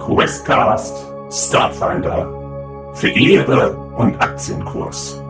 Questcast Starfinder für Ehre und Aktienkurs.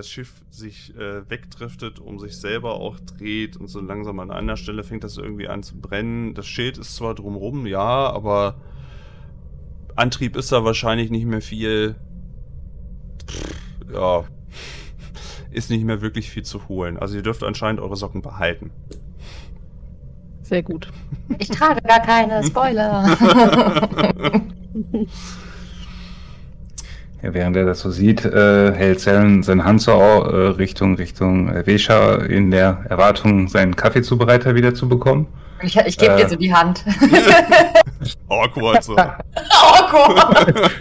Das Schiff sich äh, wegdriftet, um sich selber auch dreht und so langsam an einer Stelle fängt das irgendwie an zu brennen. Das Schild ist zwar drumrum, ja, aber Antrieb ist da wahrscheinlich nicht mehr viel. Pff, ja, ist nicht mehr wirklich viel zu holen. Also ihr dürft anscheinend eure Socken behalten. Sehr gut. Ich trage gar keine, Spoiler. Ja, während er das so sieht, äh, hält Selen seine Hand so äh, Richtung Richtung äh, Vesha in der Erwartung, seinen Kaffeezubereiter wieder zu bekommen. Ich, ich gebe dir äh. so die Hand. Awkward so. Awkward.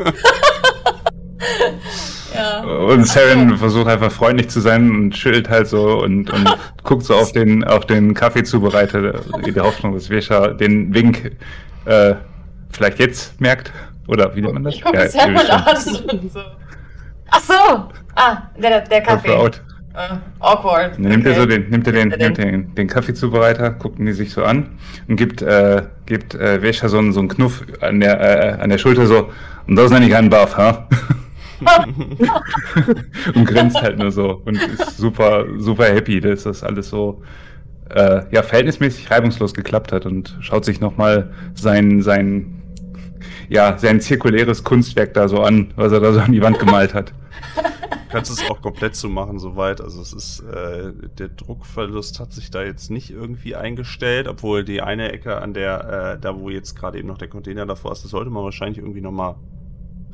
ja. Und Saren versucht einfach freundlich zu sein und schüttelt halt so und, und guckt so auf den auf den Kaffeezubereiter in der Hoffnung, dass Vesha den Wink äh, vielleicht jetzt merkt. Oder wie nennt man das? Ich gucke ja, an. So. Ach so! Ah, der, der Kaffee. Uh, awkward. Dann nimmt okay. er so den, nimmt er den, nimmt den, den Kaffeezubereiter, gucken die sich so an und gibt, äh, gibt äh, Vesha so einen, so einen Knuff an der, äh, an der Schulter so, und das nenne ich einen Buff, ha? und grinst halt nur so und ist super, super happy, dass das alles so äh, ja, verhältnismäßig reibungslos geklappt hat und schaut sich nochmal sein, sein ja, sein zirkuläres Kunstwerk da so an, was er da so an die Wand gemalt hat. Du kannst es auch komplett so machen, soweit. Also es ist, äh, der Druckverlust hat sich da jetzt nicht irgendwie eingestellt, obwohl die eine Ecke an der, äh, da wo jetzt gerade eben noch der Container davor ist, das sollte man wahrscheinlich irgendwie nochmal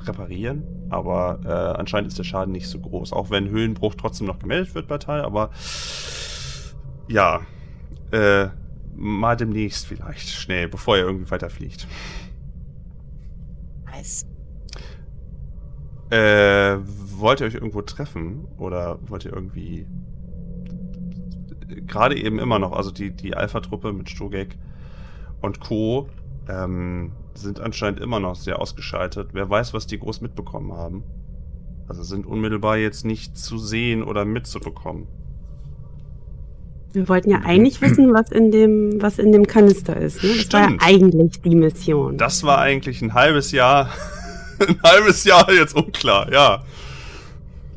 reparieren. Aber äh, anscheinend ist der Schaden nicht so groß. Auch wenn Höhenbruch trotzdem noch gemeldet wird bei Teil, aber ja, äh, mal demnächst vielleicht schnell, bevor er irgendwie weiterfliegt. Nice. Äh, wollt ihr euch irgendwo treffen? Oder wollt ihr irgendwie. Gerade eben immer noch, also die, die Alpha-Truppe mit Stogek und Co. Ähm, sind anscheinend immer noch sehr ausgeschaltet. Wer weiß, was die groß mitbekommen haben. Also sind unmittelbar jetzt nicht zu sehen oder mitzubekommen. Wir wollten ja eigentlich wissen, was in dem, was in dem Kanister ist. Ne? Das Stimmt. war ja eigentlich die Mission. Das war eigentlich ein halbes Jahr, ein halbes Jahr jetzt unklar, ja.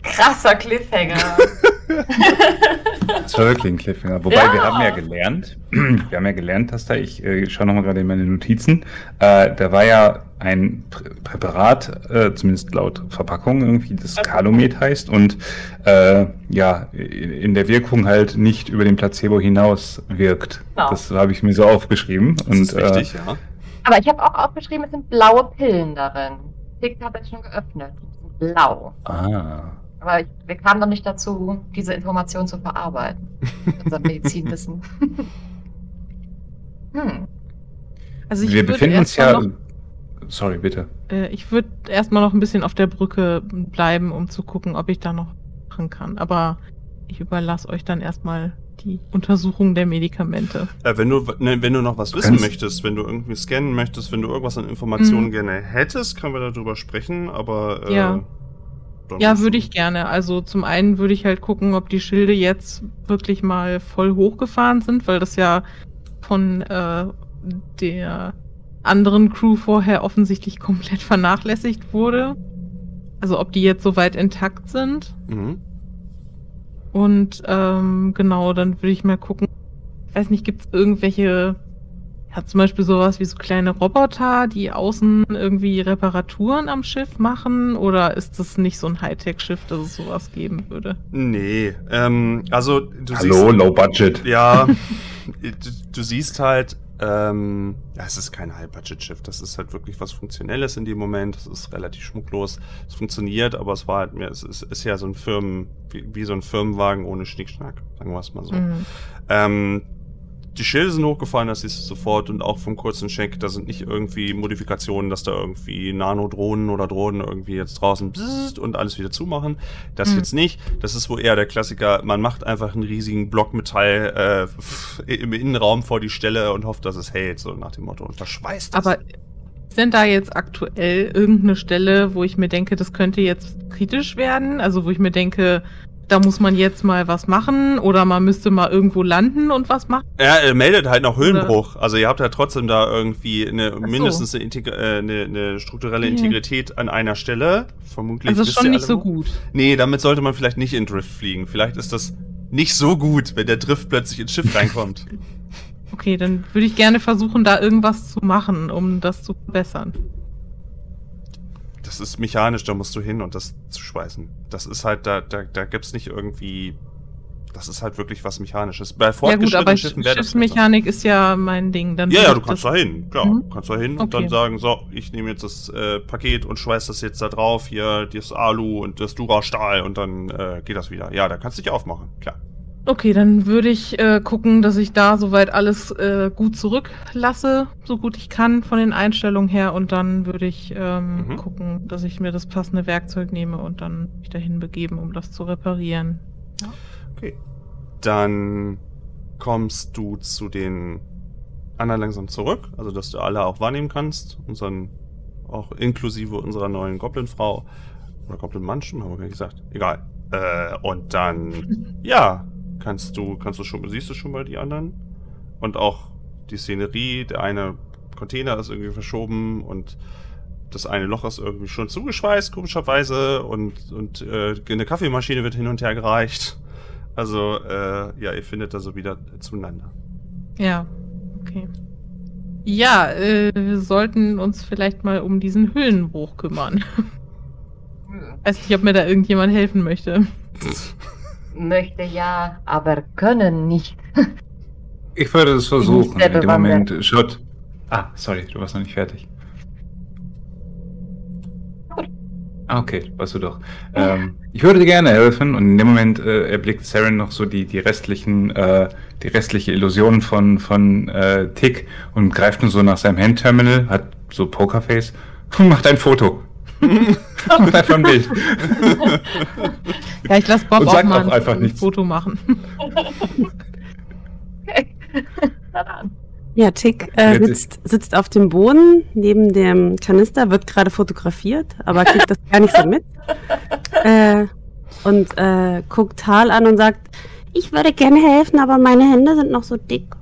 Krasser Cliffhanger. das war wirklich ein Cliffhanger. Wobei ja. wir haben ja gelernt, wir haben ja gelernt, dass da, ich äh, schaue nochmal gerade in meine Notizen, äh, da war ja ein Prä Präparat, äh, zumindest laut Verpackung irgendwie, das Calumet heißt und äh, ja, in der Wirkung halt nicht über den Placebo hinaus wirkt. Genau. Das habe ich mir so aufgeschrieben. Das und, ist richtig, äh, ja. Aber ich habe auch aufgeschrieben, es sind blaue Pillen darin. Tick habe ich schon geöffnet. Blau. Ah. Aber ich, wir kamen noch nicht dazu, diese Information zu verarbeiten. unser Medizinwissen. hm. Also wir befinden uns ja. Noch, sorry, bitte. Äh, ich würde erstmal noch ein bisschen auf der Brücke bleiben, um zu gucken, ob ich da noch machen kann. Aber ich überlasse euch dann erstmal die Untersuchung der Medikamente. Äh, wenn, du, ne, wenn du noch was wissen möchtest, wenn du irgendwie scannen möchtest, wenn du irgendwas an Informationen mhm. gerne hättest, können wir darüber sprechen, aber. Äh, ja. Ja, würde ich gerne. Also zum einen würde ich halt gucken, ob die Schilde jetzt wirklich mal voll hochgefahren sind, weil das ja von äh, der anderen Crew vorher offensichtlich komplett vernachlässigt wurde. Also ob die jetzt soweit intakt sind. Mhm. Und ähm, genau, dann würde ich mal gucken. Ich weiß nicht, gibt es irgendwelche hat zum Beispiel sowas wie so kleine Roboter, die außen irgendwie Reparaturen am Schiff machen? Oder ist das nicht so ein Hightech-Schiff, dass es sowas geben würde? Nee, ähm, also du Hallo, siehst, low budget. Ja, du, du, siehst halt, ähm, ja, es ist kein High-Budget-Schiff, das ist halt wirklich was Funktionelles in dem Moment, es ist relativ schmucklos, es funktioniert, aber es war halt mehr, es ist, ist ja so ein Firmen, wie, wie, so ein Firmenwagen ohne Schnickschnack, sagen wir es mal so. Mhm. Ähm, die Schilde sind hochgefallen, das siehst du sofort und auch vom kurzen Check, da sind nicht irgendwie Modifikationen, dass da irgendwie Nanodrohnen oder Drohnen irgendwie jetzt draußen und alles wieder zumachen. Das mhm. jetzt nicht. Das ist wohl eher der Klassiker, man macht einfach einen riesigen Block Metall äh, im Innenraum vor die Stelle und hofft, dass es hält, so nach dem Motto und verschweißt es. Aber denn da jetzt aktuell irgendeine Stelle, wo ich mir denke, das könnte jetzt kritisch werden? Also wo ich mir denke, da muss man jetzt mal was machen oder man müsste mal irgendwo landen und was machen. Ja, er meldet halt noch Höhenbruch. Also ihr habt ja trotzdem da irgendwie eine so. mindestens eine, äh, eine, eine, strukturelle Integrität an einer Stelle. Vermutlich. Also ist schon nicht so gut. Nee, damit sollte man vielleicht nicht in Drift fliegen. Vielleicht ist das nicht so gut, wenn der Drift plötzlich ins Schiff reinkommt. okay, dann würde ich gerne versuchen, da irgendwas zu machen, um das zu verbessern das ist mechanisch, da musst du hin und das zu schweißen. Das ist halt, da, da, da gibt's nicht irgendwie. Das ist halt wirklich was Mechanisches. Bei fortgeschrittenen ja gut, aber Schiffen wäre das. Schiffsmechanik ist ja mein Ding. Dann ja, ja, du kannst da hin. Klar, mhm. kannst da hin okay. und dann sagen, so, ich nehme jetzt das äh, Paket und schweiß das jetzt da drauf, hier das Alu und das Dura-Stahl und dann äh, geht das wieder. Ja, da kannst du dich aufmachen, klar. Okay, dann würde ich äh, gucken, dass ich da soweit alles äh, gut zurücklasse, so gut ich kann von den Einstellungen her. Und dann würde ich ähm, mhm. gucken, dass ich mir das passende Werkzeug nehme und dann mich dahin begeben, um das zu reparieren. Ja. Okay. Dann kommst du zu den anderen langsam zurück, also dass du alle auch wahrnehmen kannst. Unseren, auch inklusive unserer neuen Goblin-Frau. Oder Goblin-Mann, haben wir gar nicht gesagt. Egal. Äh, und dann, ja, kannst du, kannst du schon, siehst du schon mal die anderen? Und auch die Szenerie, der eine Container ist irgendwie verschoben und das eine Loch ist irgendwie schon zugeschweißt, komischerweise, und, und äh, eine Kaffeemaschine wird hin und her gereicht. Also, äh, ja, ihr findet da so wieder zueinander. Ja, okay. Ja, äh, wir sollten uns vielleicht mal um diesen Hüllenbruch kümmern. Weiß nicht, ob mir da irgendjemand helfen möchte. möchte ja, aber können nicht. ich würde es versuchen. In dem Moment schaut. Ah, sorry, du warst noch nicht fertig. Ah, okay, warst du doch. Ähm, ich würde dir gerne helfen und in dem Moment äh, erblickt Saren noch so die, die restlichen, äh, die restliche Illusion von, von äh, Tick und greift nur so nach seinem Handterminal, hat so Pokerface und macht ein Foto. ein Bild. Ja, ich lasse Bob Und auch mal auch einfach ein nichts. Foto machen. Ja, Tick äh, sitzt, sitzt auf dem Boden neben dem Kanister, wird gerade fotografiert, aber kriegt das gar nicht so mit. Äh, und äh, guckt Tal an und sagt, ich würde gerne helfen, aber meine Hände sind noch so dick.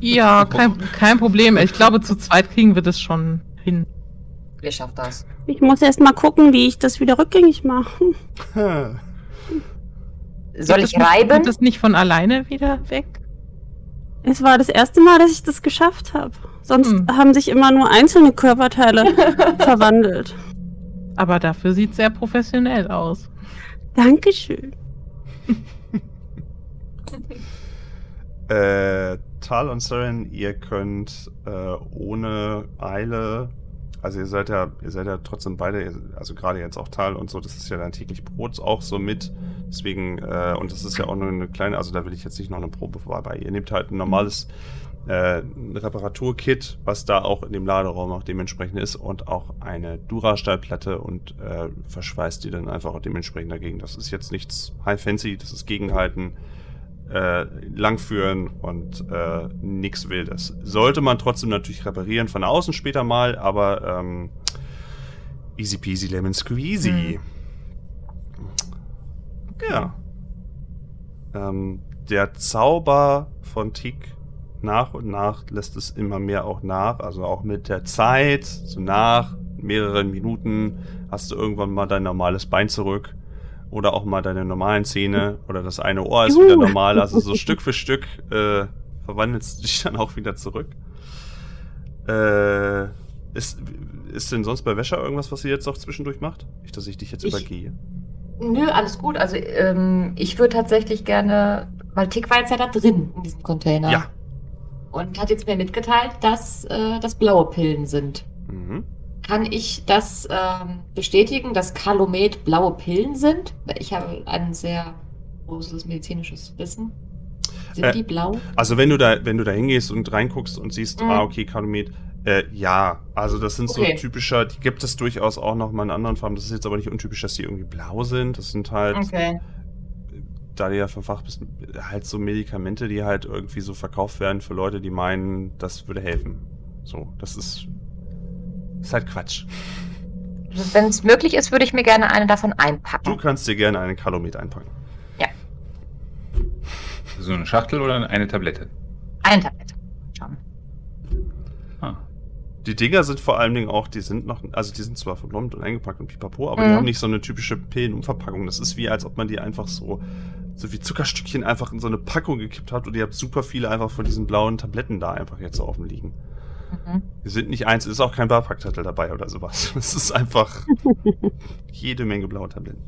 Ja, kein, kein Problem. Ich glaube, zu zweit kriegen wir das schon hin. Ihr schafft das. Ich muss erst mal gucken, wie ich das wieder rückgängig mache. Soll ich reiben? Kommt das nicht von alleine wieder weg? Es war das erste Mal, dass ich das geschafft habe. Sonst hm. haben sich immer nur einzelne Körperteile verwandelt. Aber dafür sieht es sehr professionell aus. Dankeschön. äh, Tal und Seren, ihr könnt äh, ohne Eile also ihr seid ja, ihr seid ja trotzdem beide, also gerade jetzt auch Tal und so, das ist ja dein täglich Brot auch so mit. Deswegen, äh, und das ist ja auch nur eine kleine, also da will ich jetzt nicht noch eine Probe vorbei. Ihr nehmt halt ein normales äh, Reparaturkit, was da auch in dem Laderaum auch dementsprechend ist und auch eine Dura-Stahlplatte und äh, verschweißt die dann einfach dementsprechend dagegen. Das ist jetzt nichts high fancy, das ist gegenhalten äh, langführen und äh, nichts Wildes. Sollte man trotzdem natürlich reparieren von außen später mal, aber ähm, easy peasy lemon squeezy. Mhm. Ja. Ähm, der Zauber von Tick nach und nach lässt es immer mehr auch nach, also auch mit der Zeit, so nach mehreren Minuten hast du irgendwann mal dein normales Bein zurück oder auch mal deine normalen Zähne oder das eine Ohr ist wieder normal. Also so Stück für Stück äh, verwandelst du dich dann auch wieder zurück. Äh, ist, ist denn sonst bei Wäscher irgendwas, was sie jetzt noch zwischendurch macht? Nicht, dass ich dich jetzt ich, übergehe. Nö, alles gut. Also ähm, ich würde tatsächlich gerne, weil Tick war jetzt ja da drin in diesem Container. Ja. Und hat jetzt mir mitgeteilt, dass äh, das blaue Pillen sind. Mhm. Kann ich das ähm, bestätigen, dass Calumet blaue Pillen sind? Ich habe ein sehr großes medizinisches Wissen. Sind äh, die blau? Also wenn du da, wenn du da hingehst und reinguckst und siehst, mhm. ah, okay, Kalumet, äh, ja, also das sind okay. so typischer, die gibt es durchaus auch noch mal in anderen Farben. Das ist jetzt aber nicht untypisch, dass die irgendwie blau sind. Das sind halt, okay. da du ja verfacht bist, halt so Medikamente, die halt irgendwie so verkauft werden für Leute, die meinen, das würde helfen. So, das ist, ist halt Quatsch. Wenn es möglich ist, würde ich mir gerne eine davon einpacken. Du kannst dir gerne eine Kalomet einpacken. Ja. So eine Schachtel oder eine Tablette? Eine Tablette. Schauen. Ah. Die Dinger sind vor allen Dingen auch, die sind noch, also die sind zwar verblombt und eingepackt und pipapo, aber mhm. die haben nicht so eine typische Pillenumverpackung. Das ist wie, als ob man die einfach so, so wie Zuckerstückchen einfach in so eine Packung gekippt hat und ihr habt super viele einfach von diesen blauen Tabletten da einfach jetzt so offen liegen. Mhm. Wir sind nicht eins, ist auch kein Barpackzettel dabei oder sowas. Es ist einfach jede Menge blaue Tabletten.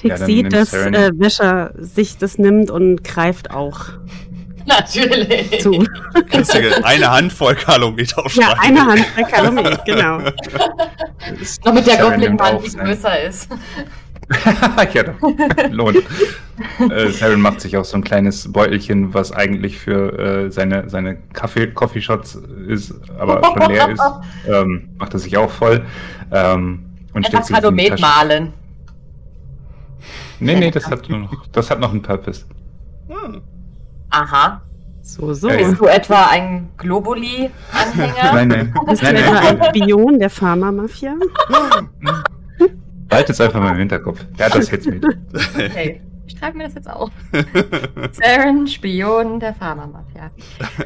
Tick ja, sieht, dass äh, Wäscher sich das nimmt und greift auch. Natürlich. Zu. Kannst du eine Handvoll Kalomet aufschreiben? Ja, eine Handvoll Kalomet, genau. Noch mit der Goblin-Hand, die größer ist. ja, doch. Lohnt. äh, Saren macht sich auch so ein kleines Beutelchen, was eigentlich für äh, seine, seine Kaffee, Coffee-Shots ist, aber schon leer ist. Ähm, macht er sich auch voll. Ähm, und Einfach Kalomet malen. Nee, nee, das hat, noch, das hat noch einen Purpose. Hm. Aha. So, so. Bist du etwa ein Globuli-Anhänger? nein, nein. Bist nein, du etwa ein Spion der Pharma-Mafia? Halt es einfach mal im Hinterkopf. Der hat das jetzt mit. Okay, ich schreibe mir das jetzt auf. Saren, Spion der Pharma-Mafia.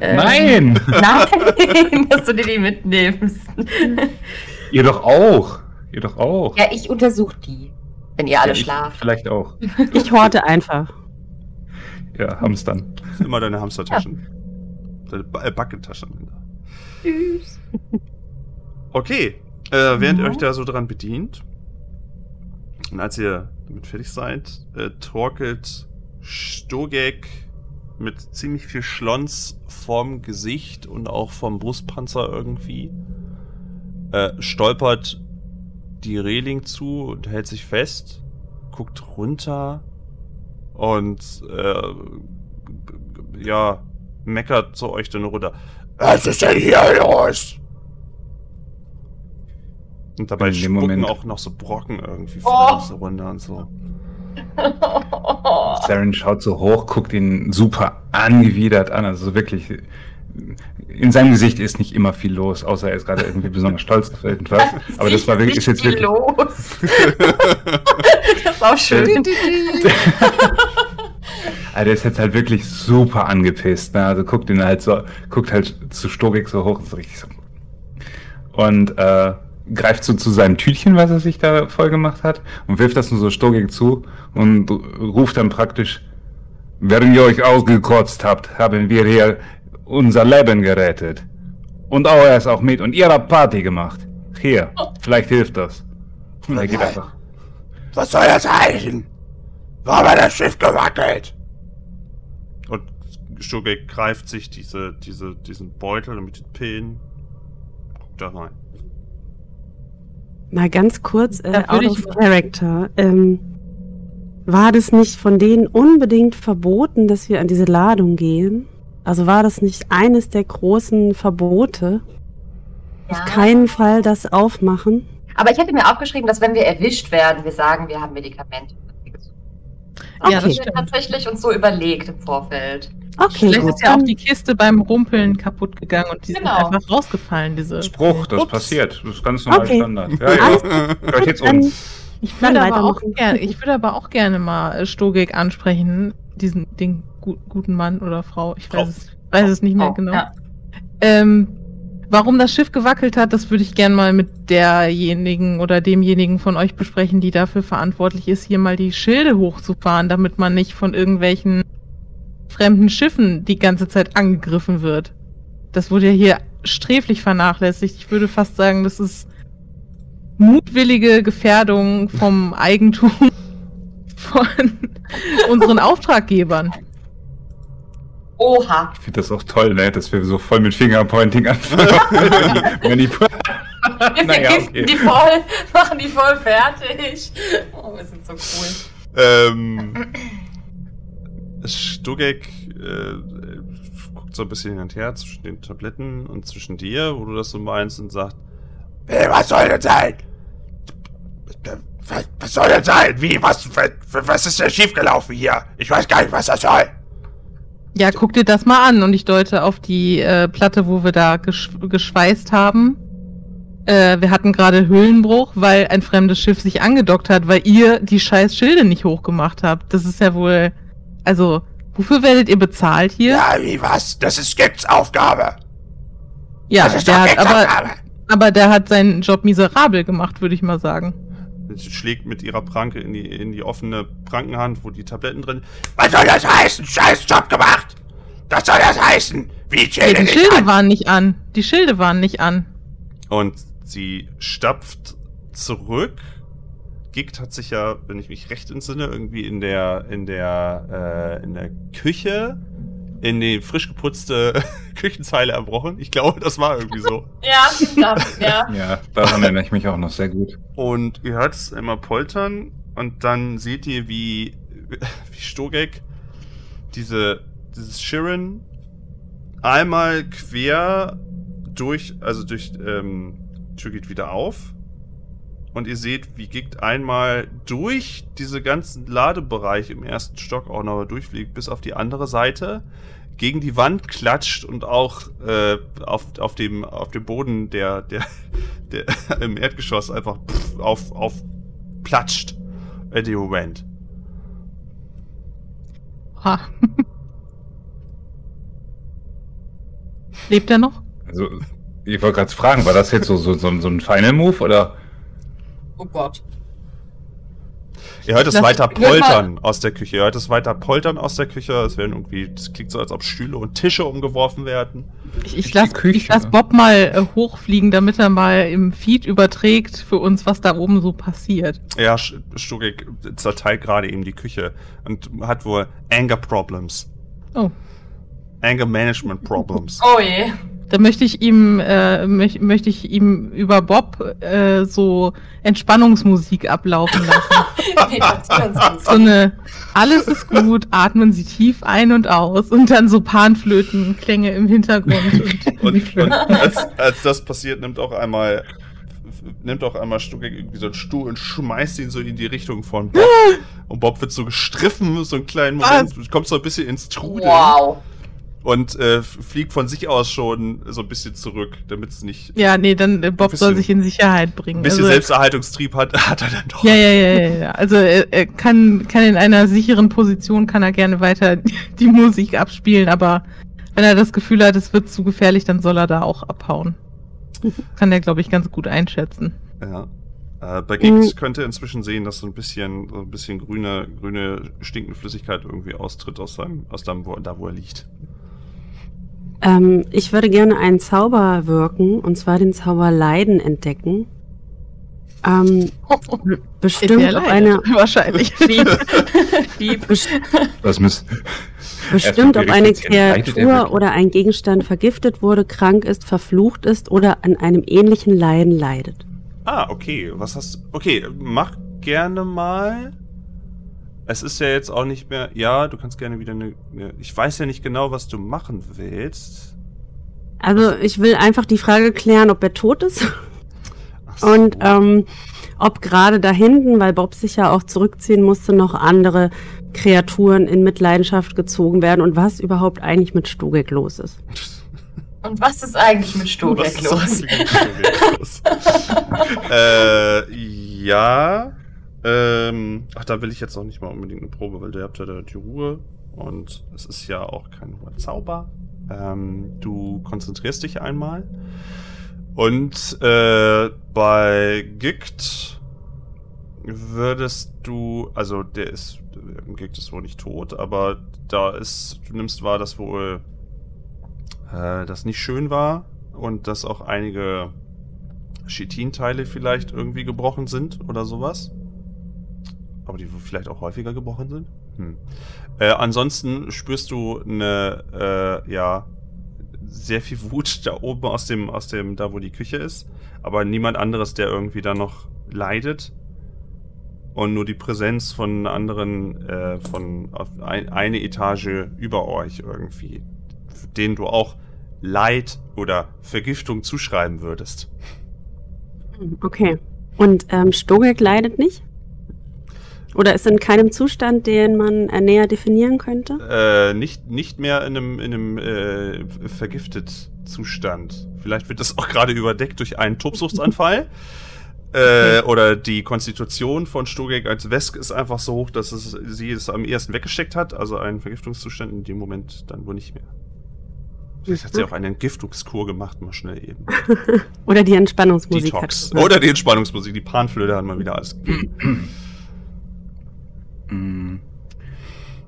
Ähm, nein! Nein, dass du dir die mitnimmst. Ihr doch auch. Ihr doch auch. Ja, ich untersuche die, wenn ihr alle ja, schlaft. Vielleicht auch. Ich horte einfach. Ja, Hamstern. Immer deine Hamstertaschen. Ja. Deine Backentaschen. Tschüss. Okay, äh, während ihr euch da so dran bedient, und als ihr damit fertig seid, äh, torkelt Stogek mit ziemlich viel Schlons vorm Gesicht und auch vom Brustpanzer irgendwie. Äh, stolpert die Reling zu und hält sich fest, guckt runter und äh, ja, meckert zu euch dann runter. Was ist denn hier los? Und dabei In spucken Moment. auch noch so Brocken irgendwie oh. so runter und so. Saren schaut so hoch, guckt ihn super angewidert an. Also wirklich, in seinem Gesicht ist nicht immer viel los, außer er ist gerade irgendwie besonders stolz auf irgendwas. Aber das war wirklich, ist jetzt wirklich. Los. das war auch schön. Also der ist jetzt halt wirklich super angepisst. Ne? Also guckt ihn halt so, guckt halt zu Stogik so hoch und so richtig so. Und äh, greift so zu seinem Tütchen, was er sich da voll gemacht hat, und wirft das nur so Stogik zu und ruft dann praktisch, während ihr euch ausgekotzt habt, haben wir hier unser Leben gerettet. Und auch er ist auch mit und ihr habt Party gemacht. Hier, vielleicht hilft das. Und er geht einfach. Was soll das heißen? Warum hat das Schiff gewackelt? Und Stogek greift sich diese, diese, diesen Beutel mit den Pillen, guckt da rein. Mal ganz kurz, äh, out of character. Ähm, war das nicht von denen unbedingt verboten, dass wir an diese Ladung gehen? Also war das nicht eines der großen Verbote? Ja. Auf keinen Fall das aufmachen? Aber ich hätte mir aufgeschrieben, dass wenn wir erwischt werden, wir sagen, wir haben Medikamente. Okay. Ja, das haben wir tatsächlich uns so überlegt im Vorfeld. Okay, Vielleicht gut. ist ja auch die Kiste beim Rumpeln kaputt gegangen und die genau. sind einfach rausgefallen, diese. Spruch, das Ups. passiert. Das ist ganz normal okay. Standard. Ja, ja. Hört jetzt uns. Ich würde, aber auch gerne, ich würde aber auch gerne mal äh, Stogek ansprechen, diesen den gu guten Mann oder Frau. Ich weiß, es, weiß es nicht mehr oh, genau. Ja. Ähm, warum das Schiff gewackelt hat, das würde ich gerne mal mit derjenigen oder demjenigen von euch besprechen, die dafür verantwortlich ist, hier mal die Schilde hochzufahren, damit man nicht von irgendwelchen fremden Schiffen die ganze Zeit angegriffen wird. Das wurde ja hier sträflich vernachlässigt. Ich würde fast sagen, das ist mutwillige Gefährdung vom Eigentum von unseren Auftraggebern. Oha. Ich finde das auch toll, ne? dass wir so voll mit Fingerpointing anfangen. wir naja, okay. die voll, machen die voll fertig. Oh, wir sind so cool. Ähm, Stugek äh, guckt so ein bisschen hin und her zwischen den Tabletten und zwischen dir, wo du das so meinst und sagt, hey, was soll denn sein? Was, was soll denn sein? Wie? Was, was, was ist denn schiefgelaufen hier? Ich weiß gar nicht, was das soll. Ja, guck dir das mal an und ich deute auf die äh, Platte, wo wir da gesch geschweißt haben. Äh, wir hatten gerade Höhlenbruch, weil ein fremdes Schiff sich angedockt hat, weil ihr die scheiß Schilde nicht hochgemacht habt. Das ist ja wohl. Also, wofür werdet ihr bezahlt hier? Ja, wie was? Das ist Gecks Aufgabe. Ja, der hat aber, aber der hat seinen Job miserabel gemacht, würde ich mal sagen. Sie schlägt mit ihrer Pranke in die, in die offene Prankenhand, wo die Tabletten drin. Was soll das heißen? Scheiß Job gemacht! Was soll das heißen? Wie Schilde ja, die Schilde an? waren nicht an. Die Schilde waren nicht an. Und sie stapft zurück. Gigt hat sich ja, wenn ich mich recht entsinne, irgendwie in der, in der, äh, in der Küche in die frisch geputzte Küchenzeile erbrochen. Ich glaube, das war irgendwie so. ja, ja. Ja, daran erinnere ich mich auch noch sehr gut. Und ihr hört es immer poltern und dann seht ihr, wie, wie Stogek diese, dieses Shirin einmal quer durch, also durch, ähm, Tür geht wieder auf. Und ihr seht, wie Gigt einmal durch diese ganzen Ladebereiche im ersten Stock auch noch durchfliegt, bis auf die andere Seite, gegen die Wand klatscht und auch äh, auf, auf, dem, auf dem Boden der, der, der im Erdgeschoss einfach pff, auf, auf platscht in dem Moment. Ha. Lebt er noch? Also, ich wollte gerade fragen, war das jetzt so, so, so, so ein Final Move oder? Oh Gott. Ihr hört es Lass, weiter poltern aus der Küche. Ihr hört es weiter poltern aus der Küche. Es werden irgendwie, das klingt so, als ob Stühle und Tische umgeworfen werden. Ich, ich lasse lass Bob mal äh, hochfliegen, damit er mal im Feed überträgt für uns, was da oben so passiert. Ja, Stugik zerteilt gerade eben die Küche und hat wohl Anger Problems. Oh. Anger Management Problems. Oh je. Da möchte ich ihm, äh, möch, möchte ich ihm über Bob äh, so Entspannungsmusik ablaufen lassen. so eine, alles ist gut, atmen Sie tief ein und aus und dann so Panflötenklänge im Hintergrund. und, und als, als das passiert, nimmt auch einmal nimmt auch einmal Stuckig irgendwie so einen Stuhl und schmeißt ihn so in die Richtung von Bob. und Bob wird so gestriffen, so einen kleinen Moment, Was? kommt so ein bisschen ins Trudeln. Wow und äh, fliegt von sich aus schon so ein bisschen zurück, damit es nicht. Ja, nee, dann äh, Bob bisschen, soll sich in Sicherheit bringen. Ein bisschen also, Selbsterhaltungstrieb hat, hat er dann doch. Ja, ja, ja, ja. ja. Also er, er, kann, kann in einer sicheren Position, kann er gerne weiter die Musik abspielen, aber wenn er das Gefühl hat, es wird zu gefährlich, dann soll er da auch abhauen. kann er, glaube ich, ganz gut einschätzen. Ja. Äh, bei Giggs mhm. könnt ihr inzwischen sehen, dass so ein bisschen, so ein bisschen grüne, grüne stinkende Flüssigkeit irgendwie austritt aus seinem, aus dem, wo, da wo er liegt. Ähm, ich würde gerne einen Zauber wirken, und zwar den Zauber Leiden entdecken. Ähm, bestimmt ob eine wahrscheinlich das muss bestimmt ob eine Kreatur oder ein Gegenstand vergiftet wurde, krank ist, verflucht ist oder an einem ähnlichen Leiden leidet. Ah, okay. Was hast Okay, mach gerne mal. Es ist ja jetzt auch nicht mehr. Ja, du kannst gerne wieder eine. Ich weiß ja nicht genau, was du machen willst. Also, ich will einfach die Frage klären, ob er tot ist. So. Und ähm, ob gerade da hinten, weil Bob sich ja auch zurückziehen musste, noch andere Kreaturen in Mitleidenschaft gezogen werden und was überhaupt eigentlich mit Stogek los ist. Und was ist eigentlich mit Stogek los? los? äh, ja. Ähm, ach, da will ich jetzt noch nicht mal unbedingt eine Probe, weil ihr habt ja da die Ruhe und es ist ja auch kein hoher Zauber. Ähm, du konzentrierst dich einmal und äh, bei Gikt würdest du, also der ist, Gikt ist wohl nicht tot, aber da ist, du nimmst wahr, dass wohl äh, das nicht schön war und dass auch einige Chitin-Teile vielleicht irgendwie gebrochen sind oder sowas. Aber die vielleicht auch häufiger gebrochen sind? Hm. Äh, ansonsten spürst du eine, äh, ja, sehr viel Wut da oben aus dem, aus dem, da wo die Küche ist. Aber niemand anderes, der irgendwie da noch leidet. und nur die Präsenz von anderen, äh, von ein, eine Etage über euch irgendwie, denen du auch Leid oder Vergiftung zuschreiben würdest. Okay. Und ähm, Stogek leidet nicht? Oder ist in keinem Zustand, den man äh, näher definieren könnte? Äh, nicht, nicht mehr in einem, in einem äh, vergiftet Zustand. Vielleicht wird das auch gerade überdeckt durch einen Tobsuchtsanfall. Äh, oder die Konstitution von Stogek als Wesk ist einfach so hoch, dass es, sie es am ersten weggesteckt hat. Also ein Vergiftungszustand in dem Moment dann wohl nicht mehr. Vielleicht hat sie auch eine Entgiftungskur gemacht, mal schnell eben. Oder die Entspannungsmusik. Detox. Oder die Entspannungsmusik. Die Panflöte hat mal wieder alles gegeben. Mm.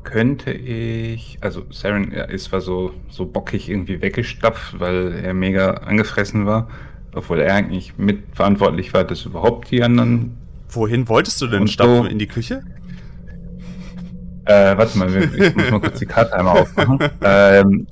Könnte ich, also Saren ist zwar so, so bockig irgendwie weggestapft, weil er mega angefressen war, obwohl er eigentlich mitverantwortlich war, dass überhaupt die anderen. Wohin wolltest du denn stapfen? So, in die Küche? Äh, warte mal, ich muss mal kurz die Karte einmal aufmachen. ähm,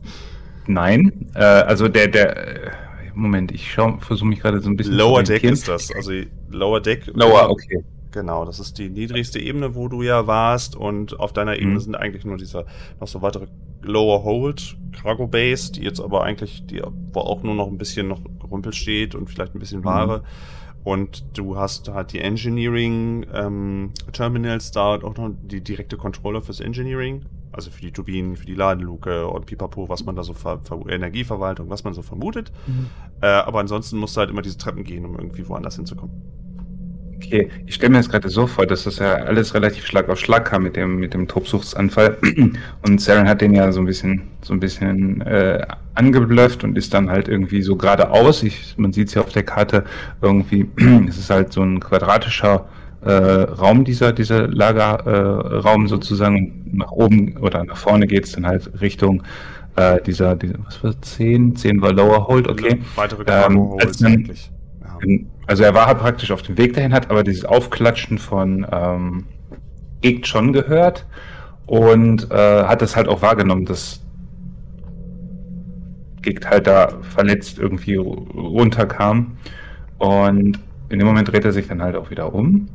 nein, äh, also der, der, äh, Moment, ich versuche mich gerade so ein bisschen Lower Deck ist das, also Lower Deck. Lower, okay. Genau, das ist die niedrigste Ebene, wo du ja warst und auf deiner Ebene mhm. sind eigentlich nur dieser noch so weitere Lower Hold Cargo Base, die jetzt aber eigentlich, die, wo auch nur noch ein bisschen noch Gerümpel steht und vielleicht ein bisschen mhm. Ware. Mhm. Und du hast halt die Engineering ähm, Terminals, da auch noch die direkte Controller fürs Engineering, also für die Turbinen, für die Ladenluke und Pipapo, was man da so ver Energieverwaltung, was man so vermutet. Mhm. Äh, aber ansonsten musst du halt immer diese Treppen gehen, um irgendwie woanders hinzukommen. Okay, ich stelle mir das gerade so vor, dass das ja alles relativ Schlag auf Schlag kam mit dem, mit dem Tobsuchtsanfall. Und Saren hat den ja so ein bisschen, so ein bisschen äh, angeblufft und ist dann halt irgendwie so geradeaus. Ich, man sieht es ja auf der Karte irgendwie, es ist halt so ein quadratischer äh, Raum, dieser, dieser Lagerraum äh, sozusagen. Nach oben oder nach vorne geht es dann halt Richtung äh, dieser, dieser, was war 10? 10 war Lower Hold, okay. Weitere ähm, Holds eigentlich. Ja. Also er war halt praktisch auf dem Weg dahin, hat aber dieses Aufklatschen von ähm, Gegt schon gehört und äh, hat das halt auch wahrgenommen, dass Gegt halt da verletzt irgendwie runterkam. Und in dem Moment dreht er sich dann halt auch wieder um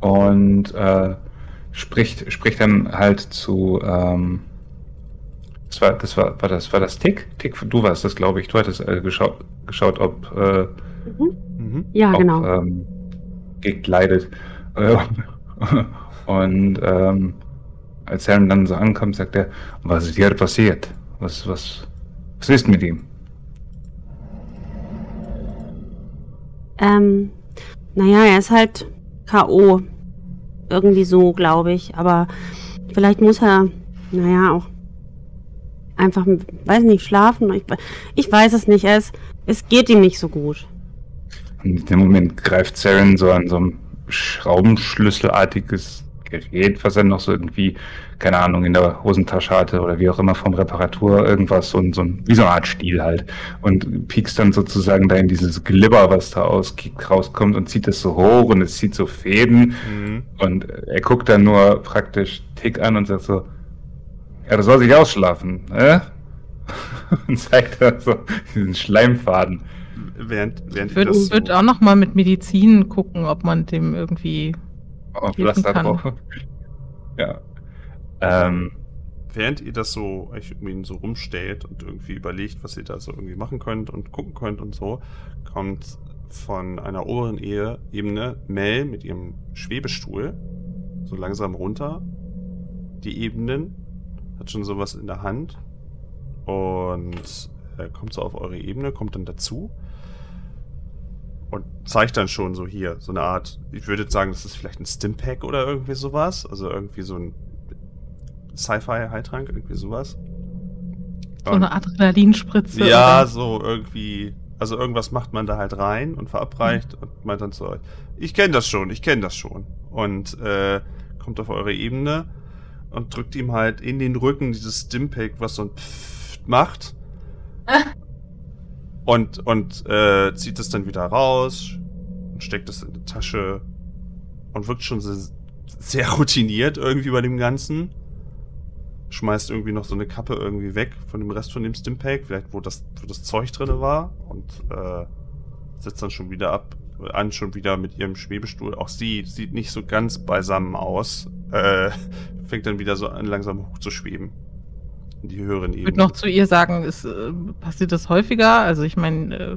und äh, spricht, spricht dann halt zu ähm, das war, das war, war das, war das Tick? Tick, du warst das, glaube ich. Du hattest äh, geschaut, geschaut, ob äh, mhm. Mhm. Ja, ob, genau. Ähm, gekleidet. Und ähm, als er dann so ankommt, sagt er, was ist hier passiert? Was, was, was ist mit ihm? Ähm, naja, er ist halt K.O. Irgendwie so, glaube ich. Aber vielleicht muss er, naja, auch einfach, weiß nicht, schlafen. Ich, ich weiß es nicht. Er ist, es geht ihm nicht so gut. Und in dem Moment greift Saren so an so ein Schraubenschlüsselartiges Gerät, was er noch so irgendwie, keine Ahnung, in der Hosentasche hatte oder wie auch immer vom Reparatur, irgendwas, so, so ein, wie so eine Art Stiel halt. Und piekst dann sozusagen da in dieses Glibber, was da aus rauskommt und zieht das so hoch und es zieht so Fäden. Mhm. Und er guckt dann nur praktisch Tick an und sagt so, ja, das soll sich ausschlafen, äh? und zeigt da so diesen Schleimfaden während, während ich würde so würd auch noch mal mit Medizin gucken, ob man dem irgendwie oh, Pflaster drauf. Ja. Ähm, während ihr das so euch irgendwie so rumstellt und irgendwie überlegt, was ihr da so irgendwie machen könnt und gucken könnt und so, kommt von einer oberen Ehe Ebene Mel mit ihrem Schwebestuhl so langsam runter. Die Ebenen hat schon sowas in der Hand und äh, kommt so auf eure Ebene, kommt dann dazu und zeigt dann schon so hier so eine Art, ich würde sagen, das ist vielleicht ein Stimpack oder irgendwie sowas. Also irgendwie so ein Sci-Fi-Heiltrank, irgendwie sowas. So eine Adrenalinspritze. Ja, oder? so irgendwie. Also irgendwas macht man da halt rein und verabreicht mhm. und meint dann so, ich kenne das schon, ich kenne das schon. Und äh, kommt auf eure Ebene und drückt ihm halt in den Rücken dieses Stimpack, was so ein Pfft macht. Und, und äh, zieht es dann wieder raus und steckt es in die Tasche und wirkt schon sehr, sehr routiniert irgendwie bei dem Ganzen. Schmeißt irgendwie noch so eine Kappe irgendwie weg von dem Rest von dem Stimpack, vielleicht wo das, wo das Zeug drin war und äh, setzt dann schon wieder ab, an, schon wieder mit ihrem Schwebestuhl. Auch sie sieht nicht so ganz beisammen aus. Äh, fängt dann wieder so an, langsam hochzuschweben. Die höheren Ebenen. Ich würde noch zu ihr sagen, ist, äh, passiert das häufiger? Also ich meine, äh,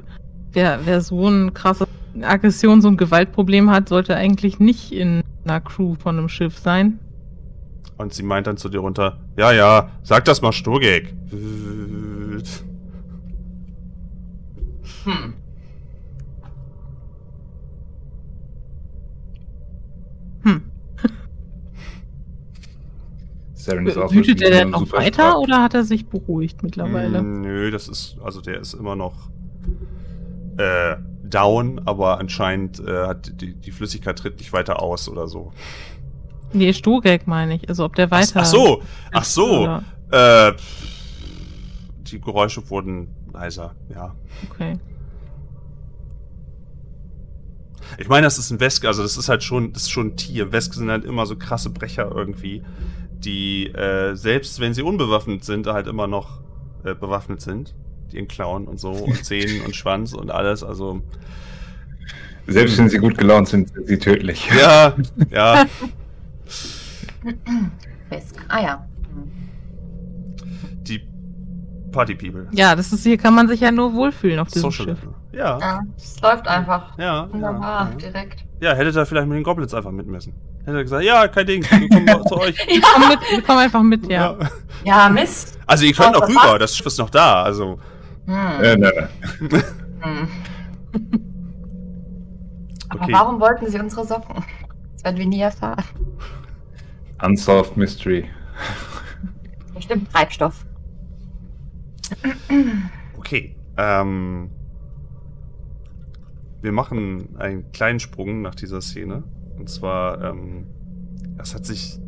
wer, wer so ein krasses Aggression, so ein Gewaltproblem hat, sollte eigentlich nicht in einer Crew von einem Schiff sein. Und sie meint dann zu dir runter, ja, ja, sag das mal Sturgek. Hm. Saren ist auch Wütet er denn noch weiter stark. oder hat er sich beruhigt mittlerweile? Mm, Nö, das ist, also der ist immer noch äh, down, aber anscheinend äh, hat die, die Flüssigkeit tritt nicht weiter aus oder so. Nee, Sturgek meine ich. Also ob der weiter. Ach so, ach so. Äh, die Geräusche wurden leiser, ja. Okay. Ich meine, das ist ein Weske, also das ist halt schon, das ist schon ein Tier. Weske sind halt immer so krasse Brecher irgendwie, die äh, selbst wenn sie unbewaffnet sind, halt immer noch äh, bewaffnet sind. Die in Klauen und so und Zähnen und Schwanz und alles. Also Selbst wenn sie gut gelaunt sind, sind sie tödlich. ja, ja. Fest. Ah ja. Die Party People. Ja, das ist hier kann man sich ja nur wohlfühlen auf diesem Social Schiff. Level. Ja, Ja, es läuft einfach. ja. Wunderbar, Ja, direkt. ja, hättet ihr vielleicht mit den Goblins einfach mitmessen. Hätte er gesagt, ja, kein Ding, wir kommen zu euch. Wir kommen, mit, wir kommen einfach mit, ja. Ja. Ja, Mist. Also ihr könnt auch was rüber, das Schiff ist noch da, also. Hm. Äh, nein, nein. Hm. Aber Okay. warum wollten sie unsere Socken? Das werden wir nie erfahren. Unsolved Mystery. Bestimmt Treibstoff. Okay. Ähm, wir machen einen kleinen Sprung nach dieser Szene. Und zwar, ähm, das hat sich.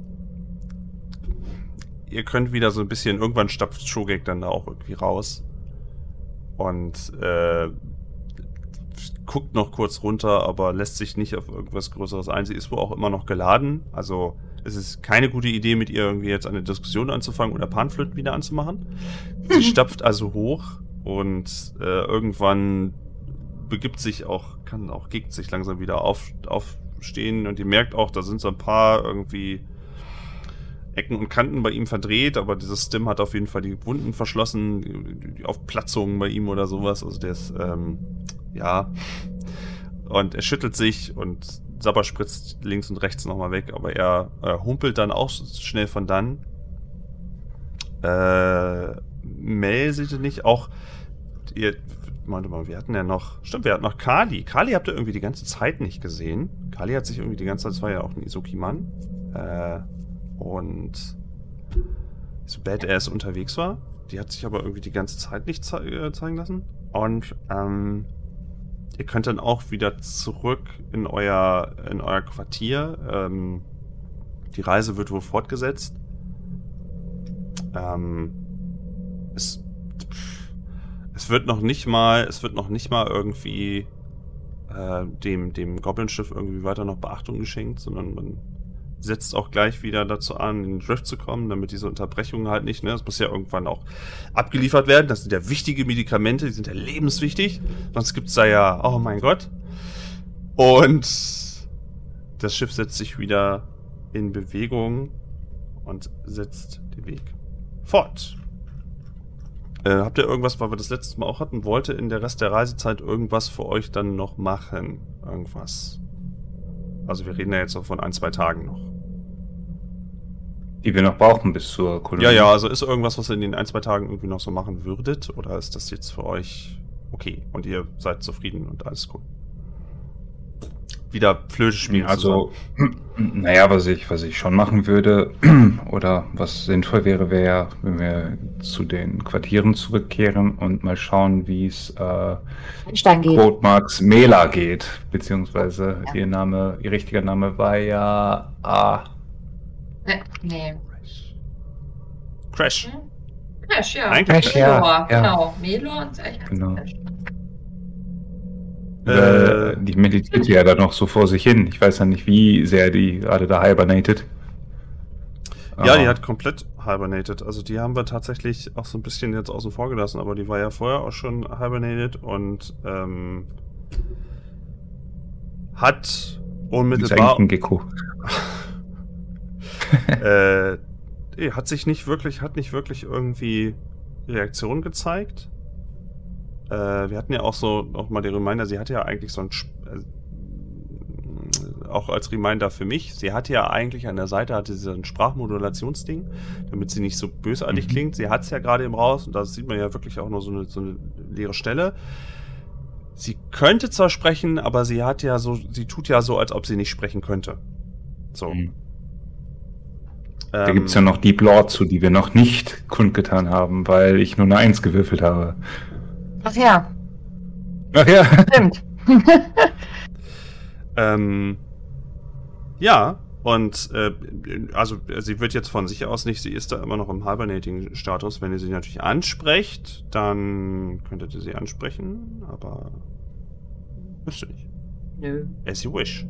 Ihr könnt wieder so ein bisschen, irgendwann stapft Shogek dann da auch irgendwie raus. Und äh, guckt noch kurz runter, aber lässt sich nicht auf irgendwas Größeres ein. Sie ist wohl auch immer noch geladen. Also es ist keine gute Idee, mit ihr irgendwie jetzt eine Diskussion anzufangen oder Panflöten wieder anzumachen. Sie stapft also hoch und äh, irgendwann begibt sich auch, kann auch, gegt sich langsam wieder auf, aufstehen und ihr merkt auch, da sind so ein paar irgendwie Ecken und Kanten bei ihm verdreht, aber dieses Stim hat auf jeden Fall die Wunden verschlossen, die Aufplatzungen bei ihm oder sowas. Also der ist, ähm, ja. Und er schüttelt sich und Sabber spritzt links und rechts nochmal weg, aber er äh, humpelt dann auch schnell von dann. Äh, Mel seht ihr nicht, auch ihr, warte mal, wir hatten ja noch, stimmt, wir hatten noch Kali. Kali habt ihr irgendwie die ganze Zeit nicht gesehen. Kali hat sich irgendwie die ganze Zeit, das war ja auch ein Isoki-Mann. Äh, und so badass unterwegs war. Die hat sich aber irgendwie die ganze Zeit nicht ze äh, zeigen lassen. Und ähm, ihr könnt dann auch wieder zurück in euer, in euer Quartier. Ähm, die Reise wird wohl fortgesetzt. Ähm, es wird noch nicht mal, es wird noch nicht mal irgendwie äh, dem, dem Goblin-Schiff irgendwie weiter noch Beachtung geschenkt, sondern man setzt auch gleich wieder dazu an, in den Drift zu kommen, damit diese Unterbrechungen halt nicht, ne, das muss ja irgendwann auch abgeliefert werden. Das sind ja wichtige Medikamente, die sind ja lebenswichtig. Sonst gibt's da ja, oh mein Gott. Und das Schiff setzt sich wieder in Bewegung und setzt den Weg fort. Äh, habt ihr irgendwas, weil wir das letztes Mal auch hatten, wollte in der Rest der Reisezeit irgendwas für euch dann noch machen? Irgendwas? Also wir reden ja jetzt noch von ein, zwei Tagen noch. Die wir noch brauchen bis zur Kolonie. Ja, ja, also ist irgendwas, was ihr in den ein, zwei Tagen irgendwie noch so machen würdet? Oder ist das jetzt für euch okay und ihr seid zufrieden und alles gut? Wieder Flöte spielen Also, naja, was ich, was ich schon machen würde, oder was sinnvoll wäre, wäre ja, wenn wir zu den Quartieren zurückkehren und mal schauen, wie es äh. Quotemarks Mela geht, beziehungsweise Ja. ihr Name, ihr richtiger Name war ja ah, Äh, nee. Crash. Hm? Crash, ja. Eigentlich Crash, ja, Melor, ja. Genau. Melor und Genau. Crash. Äh, Äh, die meditiert ja da noch so vor sich hin. Ich weiß ja nicht, wie sehr die gerade da hibernated. Ja, die hat komplett hibernated. Also die haben wir tatsächlich auch so ein bisschen jetzt außen vor gelassen, aber die war ja vorher auch schon hibernated und ähm, hat unmittelbar. ein Gecko. äh, hat sich nicht wirklich, hat nicht wirklich irgendwie Reaktion gezeigt. Äh, wir hatten ja auch so noch mal den Reminder, sie hatte ja eigentlich so ein Sp- äh, auch als Reminder für mich, sie hatte ja eigentlich an der Seite hatte sie so ein Sprachmodulationsding, damit sie nicht so bösartig Mhm. klingt. Sie hat es ja gerade im Raus und da sieht man ja wirklich auch nur so eine, so eine leere Stelle. Sie könnte zwar sprechen, aber sie hat ja so, sie tut ja so, als ob sie nicht sprechen könnte. So. Mhm. Da Ähm, gibt es ja noch Deep Lore zu, die wir noch nicht kundgetan haben, weil ich nur eine Eins gewürfelt habe. Ach ja, Ach ja. stimmt. Ähm, ja, und äh, also sie wird jetzt von sich aus nicht, sie ist da immer noch im Hibernating-Status. Wenn ihr sie natürlich ansprecht, dann könntet ihr sie ansprechen, aber müsst ihr nicht. Nö. As you wish.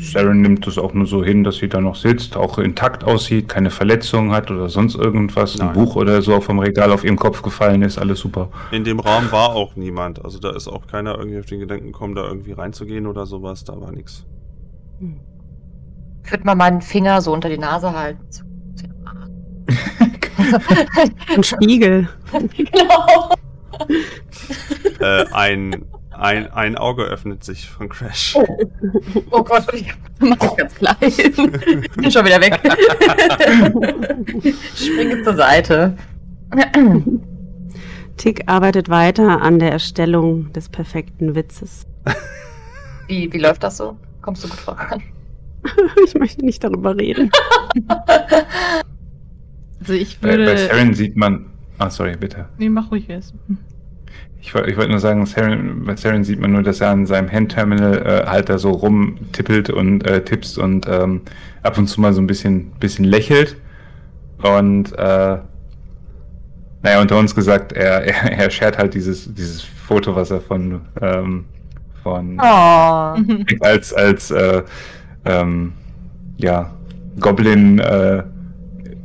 Saren nimmt das auch nur so hin, dass sie da noch sitzt, auch intakt aussieht, keine Verletzungen hat oder sonst irgendwas, Nein. ein Buch oder so vom Regal auf ihrem Kopf gefallen ist, alles super. In dem Raum war auch niemand. Also da ist auch keiner irgendwie auf den Gedanken gekommen, da irgendwie reinzugehen oder sowas. Da war nichts. Ich würde mal meinen Finger so unter die Nase halten. Ein Spiegel. genau. äh, ein, ein, ein Auge öffnet sich von Crash. Oh Gott, ich mach das ganz klein. Bin schon wieder weg. Springe zur Seite. Tick arbeitet weiter an der Erstellung des perfekten Witzes. Wie, wie läuft das so? Kommst du gut voran? Ich möchte nicht darüber reden. Also ich Bei, bei würde. Saren sieht man. Ah, sorry, bitte. Nee, mach ruhig erst. Ich, ich wollte nur sagen, Saren, bei Saren sieht man nur, dass er an seinem Handterminal äh, halt da so rumtippelt und äh, tippst und ähm, ab und zu mal so ein bisschen, bisschen lächelt. Und äh, naja, unter uns gesagt, er, er, er shared halt dieses, dieses Foto, was er von, ähm, von Oh. als, als äh, ähm, ja, Goblin äh,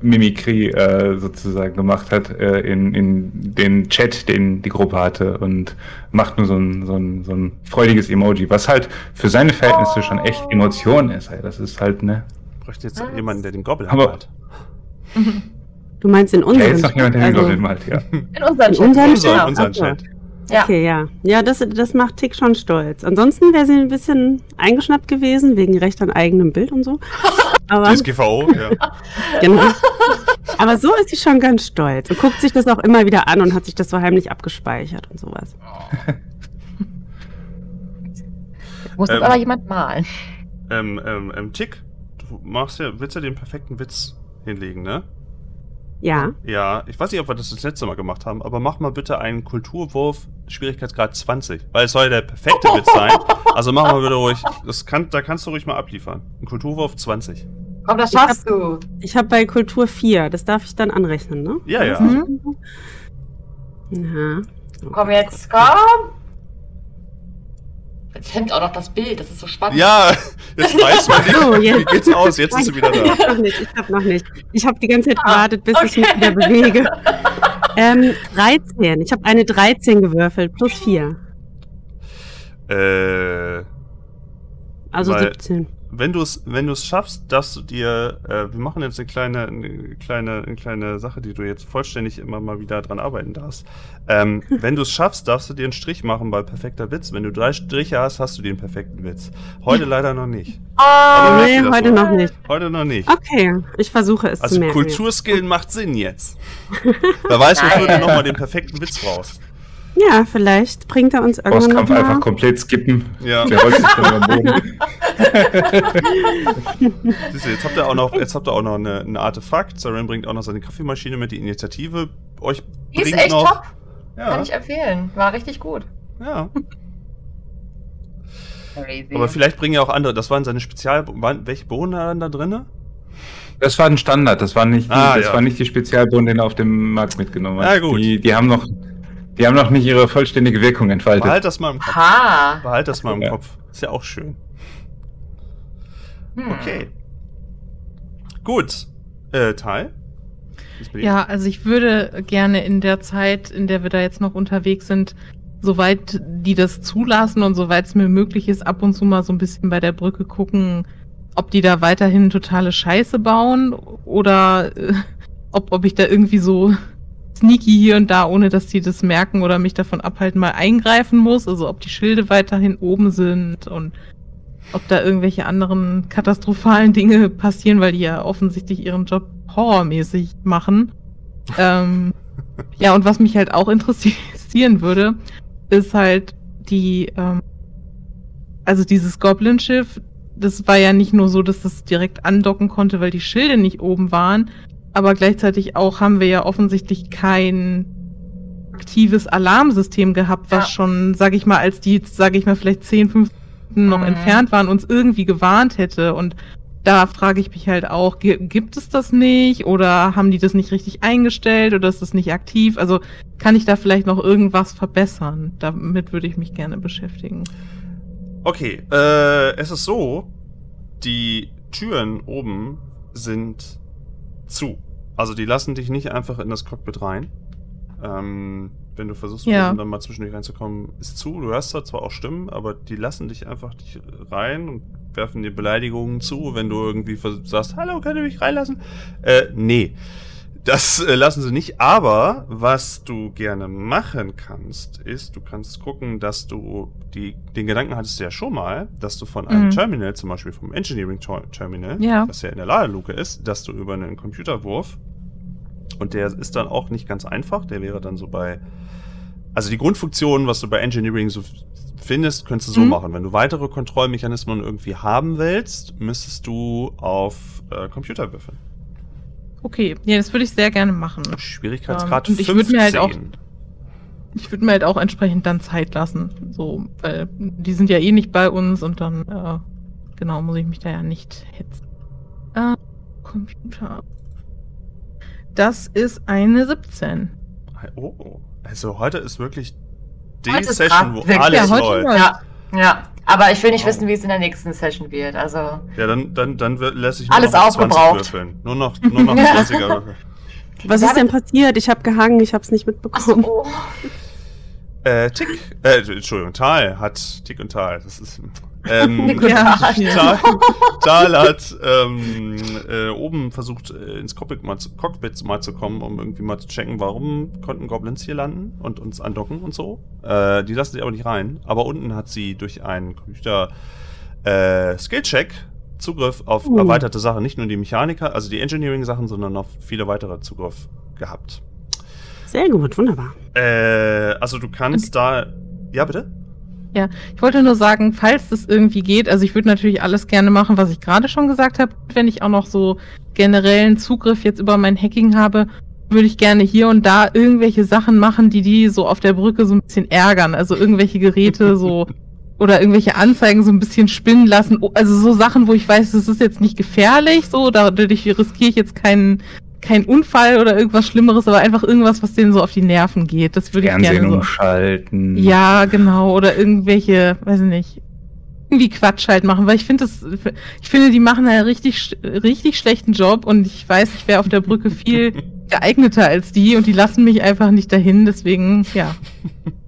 Mimikry äh, sozusagen gemacht hat äh, in, in den Chat, den die Gruppe hatte und macht nur so ein, so, ein, so ein freudiges Emoji, was halt für seine Verhältnisse schon echt Emotion ist. Ey. Das ist halt, ne? Bräuchte jetzt Was? jemanden, der den Goblin Aber- hat. Du meinst in Ja, unserem jetzt noch jemand, der den also- Goblin malt, ja. In unserem In Chat. unserem Unser, Ja, unseren. Chat. Ja. Okay, ja. Ja, das, das macht Tick schon stolz. Ansonsten wäre sie ein bisschen eingeschnappt gewesen, wegen Recht an eigenem Bild und so. Aber, DSGVO, ja. genau. Aber so ist sie schon ganz stolz und guckt sich das auch immer wieder an und hat sich das so heimlich abgespeichert und sowas. Muss jetzt Ähm. aber jemand malen. ähm, ähm, ähm, Tick, du machst ja, willst ja den perfekten Witz hinlegen, ne? Ja. Ja, ich weiß nicht, ob wir das das letzte Mal gemacht haben, aber mach mal bitte einen Kulturwurf Schwierigkeitsgrad 20, weil es soll der perfekte Witz sein. Also mach mal bitte ruhig, das kann, da kannst du ruhig mal abliefern. Ein Kulturwurf 20. Komm, das schaffst du. Ich habe bei Kultur 4, das darf ich dann anrechnen, ne? Ja, ja. Mhm. Ja. Komm jetzt, komm. Jetzt hängt auch noch das Bild, das ist so spannend. Ja, jetzt weiß man nicht, wie jetzt. geht's aus, jetzt ist sie wieder Ich da. hab noch nicht, ich hab noch nicht. Ich habe die ganze Zeit Ah, gewartet, bis ich mich okay. wieder bewege. Ähm, 13. Ich habe eine 13 gewürfelt, plus 4. Äh, Also Weil- 17. wenn du es wenn du es schaffst, dass du dir, äh, wir machen jetzt eine kleine, eine kleine, eine kleine Sache, die du jetzt vollständig immer mal wieder dran arbeiten darfst. Ähm, wenn du es schaffst, darfst du dir einen Strich machen bei perfekter Witz. Wenn du drei Striche hast, hast du den perfekten Witz. Heute leider noch nicht. Merkt Nee, heute mal? noch nicht. Heute noch nicht. Okay, ich versuche es zu Also merken. Kulturskillen macht Sinn jetzt. Wer weiß, wofür du nochmal den perfekten Witz brauchst. Ja, vielleicht bringt er uns irgendwann noch Bosskampf einfach mal. komplett skippen. Ja. Der rollt sich über den Boden. Siehst du, jetzt habt ihr auch noch, jetzt habt ihr auch noch eine, ein Artefakt. Saren bringt auch noch seine Kaffeemaschine mit, die Initiative euch die ist echt noch. top. Kann Ja, ich empfehlen. War richtig gut. ja. Crazy. Aber vielleicht bringen ja auch andere. Das waren seine Spezial. Waren, welche Bohnen waren da drin? Das war ein Standard, das war nicht die, Ah, das ja. war nicht die Spezialbohnen, den er auf dem Markt mitgenommen hat. Ja, gut. Die, die haben noch, die haben noch nicht ihre vollständige Wirkung entfaltet. Behalt das mal im Kopf. Ha. Behalt das mal im Ja. Kopf. Ist ja auch schön. Hm. Okay. Gut. Äh, Teil? Ja, also ich würde gerne in der Zeit, in der wir da jetzt noch unterwegs sind, soweit die das zulassen und soweit es mir möglich ist, ab und zu mal so ein bisschen bei der Brücke gucken, ob die da weiterhin totale Scheiße bauen oder äh, ob, ob ich da irgendwie so sneaky hier und da, ohne dass die das merken oder mich davon abhalten, mal eingreifen muss. Also ob die Schilde weiterhin oben sind und ob da irgendwelche anderen katastrophalen Dinge passieren, weil die ja offensichtlich ihren Job horrormäßig machen. ähm, ja, und was mich halt auch interessieren würde, ist halt die, ähm, also dieses Goblin-Schiff, das war ja nicht nur so, dass das direkt andocken konnte, weil die Schilde nicht oben waren, aber gleichzeitig auch haben wir ja offensichtlich kein aktives Alarmsystem gehabt, was ja. schon, sag ich mal, als die, sag ich mal, vielleicht 10, 15 noch mhm. entfernt waren, uns irgendwie gewarnt hätte. Und da frage ich mich halt auch, gibt es das nicht oder haben die das nicht richtig eingestellt oder ist das nicht aktiv? Also kann ich da vielleicht noch irgendwas verbessern? Damit würde ich mich gerne beschäftigen. Okay, äh, es ist so, die Türen oben sind zu. Also die lassen dich nicht einfach in das Cockpit rein. Ähm, wenn du versuchst, ja. dann mal zwischendurch reinzukommen, ist zu. Du hörst da zwar auch Stimmen, aber die lassen dich einfach nicht rein und werfen dir Beleidigungen zu, wenn du irgendwie sagst, hallo, könnt ihr mich reinlassen? Äh, nee. Das äh, lassen sie nicht, aber was du gerne machen kannst, ist, du kannst gucken, dass du die, den Gedanken hattest du ja schon mal, dass du von einem mhm. Terminal, zum Beispiel vom Engineering Terminal, ja. das ja in der Ladeluke ist, dass du über einen Computerwurf, und der ist dann auch nicht ganz einfach, der wäre dann so bei, also die Grundfunktion, was du bei Engineering so findest, könntest du so mhm. machen. Wenn du weitere Kontrollmechanismen irgendwie haben willst, müsstest du auf äh, Computer würfeln. Okay, ja, das würde ich sehr gerne machen. Schwierigkeitsgrad ähm, und ich würde mir halt auch ich würde mir halt auch entsprechend dann Zeit lassen, so, weil die sind ja eh nicht bei uns und dann äh, genau muss ich mich da ja nicht hetzen. Äh, Computer. Das ist eine 17. Oh, also heute ist wirklich die Session, wo alles ja, läuft. Ja, ja. Aber ich will nicht oh. wissen, wie es in der nächsten Session wird. Also. Ja, dann, dann, dann lässt sich alles noch aufgebraucht. 20 würfeln. Nur noch, nur noch 20er würfeln. Was ist denn passiert? Ich habe gehangen, ich habe es nicht mitbekommen. So. Äh, Tick, äh, Entschuldigung, Tal hat Tick und Tal. Das ist ähm, ja, Tal, hat ähm, äh, oben versucht, äh, ins Cockpit mal, zu, Cockpit mal zu kommen, um irgendwie mal zu checken, warum konnten Goblins hier landen und uns andocken und so. Äh, die lassen sie aber nicht rein. Aber unten hat sie durch einen Computer äh, Skillcheck Zugriff auf uh. erweiterte Sachen, nicht nur die Mechaniker, also die Engineering-Sachen, sondern auf viele weitere Zugriff gehabt. Sehr gut, wunderbar. Äh, also du kannst und da. Ja, bitte? Ja, ich wollte nur sagen, falls das irgendwie geht, also ich würde natürlich alles gerne machen, was ich gerade schon gesagt habe. Wenn ich auch noch so generellen Zugriff jetzt über mein Hacking habe, würde ich gerne hier und da irgendwelche Sachen machen, die die so auf der Brücke so ein bisschen ärgern. Also irgendwelche Geräte so oder irgendwelche Anzeigen so ein bisschen spinnen lassen. Also so Sachen, wo ich weiß, das ist jetzt nicht gefährlich, so dadurch riskiere ich jetzt keinen kein Unfall oder irgendwas Schlimmeres, aber einfach irgendwas, was denen so auf die Nerven geht. Das würde ich gerne so. umschalten. Ja, genau. Oder irgendwelche, weiß ich nicht, irgendwie Quatsch halt machen, weil ich finde das, ich finde, die machen einen richtig, richtig schlechten Job und ich weiß, ich wäre auf der Brücke viel geeigneter als die und die lassen mich einfach nicht dahin, deswegen, ja.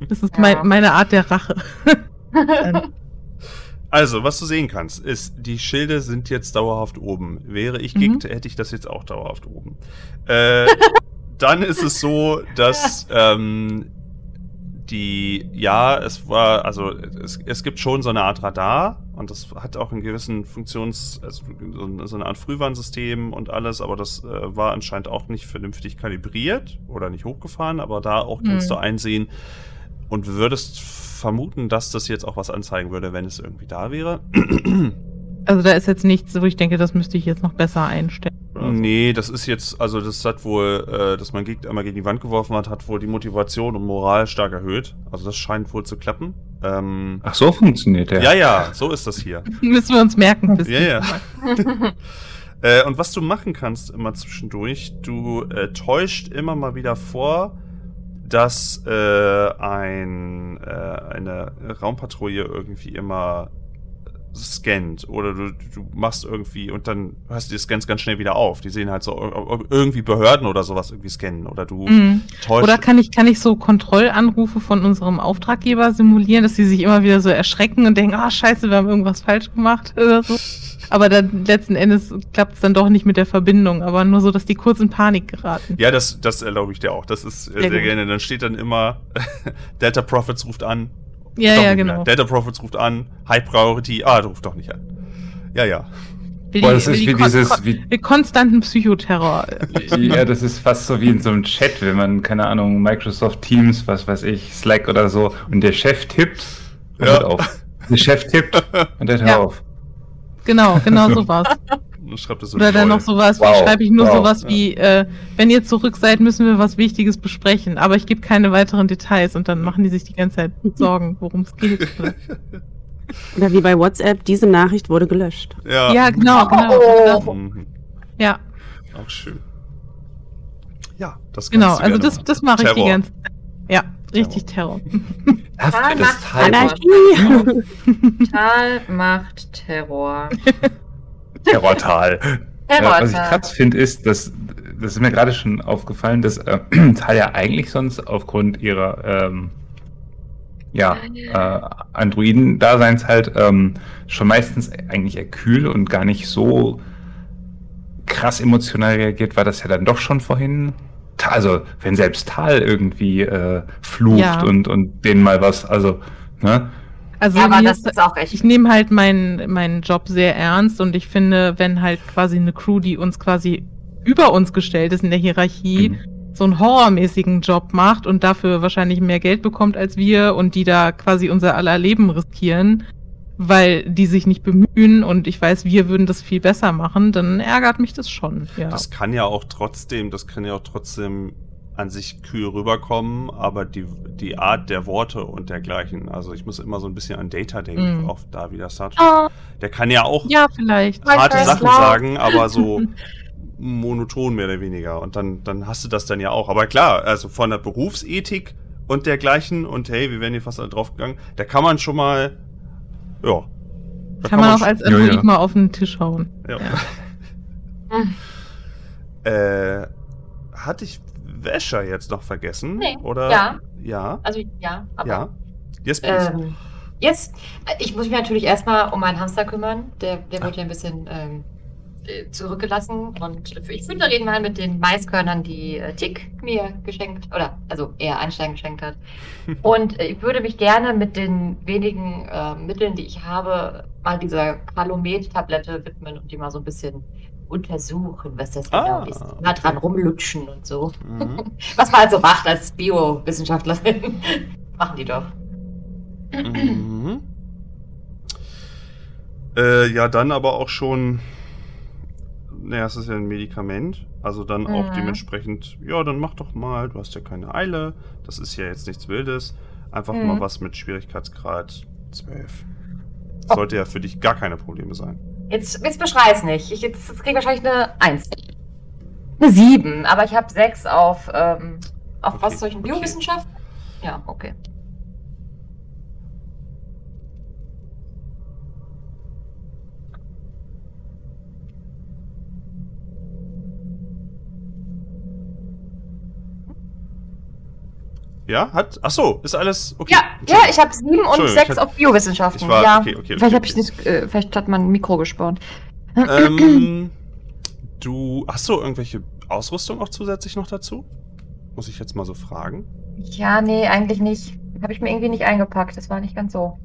Das ist ja. mein, meine Art der Rache. Also, was du sehen kannst, ist, die Schilde sind jetzt dauerhaft oben. Wäre ich mhm. Hätte ich das jetzt auch dauerhaft oben. Äh, dann ist es so, dass ähm, die, ja, es war, also es, es gibt schon so eine Art Radar und das hat auch einen gewissen Funktions, also so eine Art Frühwarnsystem und alles, aber das äh, war anscheinend auch nicht vernünftig kalibriert oder nicht hochgefahren, aber da auch kannst mhm. du einsehen und würdest vermuten, dass das jetzt auch was anzeigen würde, wenn es irgendwie da wäre. Also da ist jetzt nichts, wo ich denke, das müsste ich jetzt noch besser einstellen. So. Nee, das ist jetzt, also das hat wohl, äh, dass man Gegner einmal gegen die Wand geworfen hat, hat wohl die Motivation und Moral stark erhöht. Also das scheint wohl zu klappen. Ähm, Ach, so funktioniert der. Ja, ja, so ist das hier. Müssen wir uns merken. ja, ja. äh, und was du machen kannst immer zwischendurch, du äh, täuscht immer mal wieder vor, dass äh, ein, äh, eine Raumpatrouille irgendwie immer scannt oder du, du machst irgendwie und dann hörst du die Scans ganz schnell wieder auf. Die sehen halt so irgendwie Behörden oder sowas irgendwie scannen oder du mhm. täuschst. Oder kann ich, kann ich so Kontrollanrufe von unserem Auftraggeber simulieren, dass sie sich immer wieder so erschrecken und denken, ah, scheiße, wir haben irgendwas falsch gemacht oder so. Aber dann letzten Endes klappt es dann doch nicht mit der Verbindung, aber nur so, dass die kurz in Panik geraten. Ja, das, das erlaube ich dir auch. Das ist äh, sehr, sehr gerne. Dann steht dann immer, Delta Profits ruft an, ja, ja, genau. Mehr. Data Profits ruft an, High Priority, ah, du ruft doch nicht an. Ja, ja. Wie Boah, das ist wie, wie dieses. Kon wie konstanten Psychoterror. ja, das ist fast so wie in so einem Chat, wenn man, keine Ahnung, Microsoft Teams, was weiß ich, Slack oder so, und der Chef tippt und ja. hört auf. Der Chef tippt und der hört ja. auf. Genau, genau so war's. Schreibt das so Oder dann noch sowas, wow. wie schreibe ich nur wow. sowas wie, äh, wenn ihr zurück seid, müssen wir was Wichtiges besprechen, aber ich gebe keine weiteren Details und dann machen die sich die ganze Zeit Sorgen, worum es geht. Oder wie bei WhatsApp, diese Nachricht wurde gelöscht. Ja, ja genau, genau. Oh. Ja. Auch schön. Ja, das Genau, also das, das mache ich die ganze Zeit. Ja, richtig Terror. Tal macht Anarchie. Tal macht Terror. Terrortal. Terrortal. was ich krass finde, ist, dass das ist mir gerade schon aufgefallen, dass äh, Tal ja eigentlich sonst aufgrund ihrer ähm, ja, äh, Androiden-Daseins halt ähm, schon meistens eigentlich eher kühl und gar nicht so krass emotional reagiert, war das ja dann doch schon vorhin. Also, wenn selbst Tal irgendwie äh, flucht ja. und, und denen mal was, also, ne? Also ja, aber das ist auch echt. Ich nehme halt meinen, meinen Job sehr ernst und ich finde, wenn halt quasi eine Crew, die uns quasi über uns gestellt ist in der Hierarchie, mhm. so einen horrormäßigen Job macht und dafür wahrscheinlich mehr Geld bekommt als wir und die da quasi unser aller Leben riskieren, weil die sich nicht bemühen und ich weiß, wir würden das viel besser machen, dann ärgert mich das schon. Ja. Das kann ja auch trotzdem, das kann ja auch trotzdem an sich kühl rüberkommen, aber die, die Art der Worte und dergleichen, also ich muss immer so ein bisschen an Data denken, mm. auch da wieder Star Trek. Oh. Der kann ja auch ja, vielleicht. harte Sachen laut. sagen, aber so monoton mehr oder weniger. Und dann, dann hast du das dann ja auch. Aber klar, also von der Berufsethik und dergleichen und hey, wir werden hier fast alle draufgegangen, da kann man schon mal, ja. Kann, kann, man auch als Android ja, ja. mal auf den Tisch hauen. Ja. ja. äh, hatte ich Wäscher jetzt noch vergessen? Nee. Oder? Ja. Ja. Also ja, aber. Ja. Yes, please. Ähm, jetzt, ich muss mich natürlich erstmal um meinen Hamster kümmern. Der, der wird ja ein bisschen ähm, äh, zurückgelassen. Und ich finde, reden mal mit den Maiskörnern, die äh, Tick mir geschenkt, oder also eher Einstein geschenkt hat. Und äh, ich würde mich gerne mit den wenigen äh, Mitteln, die ich habe, mal dieser Kalomet-Tablette widmen und die mal so ein bisschen untersuchen, was das genau ah, ist. Mal dran rumlutschen und so. Mhm. Was man halt so macht als Biowissenschaftlerin. Machen die doch. Mhm. Äh, ja, dann aber auch schon. Naja, es ist ja ein Medikament. Also dann auch mhm. dementsprechend, ja, dann mach doch mal, du hast ja keine Eile. Das ist ja jetzt nichts Wildes. Einfach mal mhm. was mit Schwierigkeitsgrad 12. Sollte oh. ja für dich gar keine Probleme sein. Jetzt, jetzt beschrei es nicht. Ich, jetzt, jetzt kriege ich wahrscheinlich eine 1. Eine 7, aber ich habe 6 auf, ähm, auf okay, was solchen okay. Biowissenschaften? Ja, okay. Ja, hat. Ach so, ist alles okay. Ja, ja ich habe sieben und sechs auf Biowissenschaften. War, ja, okay, okay, vielleicht okay, ich nicht, äh, vielleicht hat man ein Mikro gespawnt. Ähm, du hast du irgendwelche Ausrüstung auch zusätzlich noch dazu? Muss ich jetzt mal so fragen? Ja, nee, eigentlich nicht. Habe ich mir irgendwie nicht eingepackt. Das war nicht ganz so.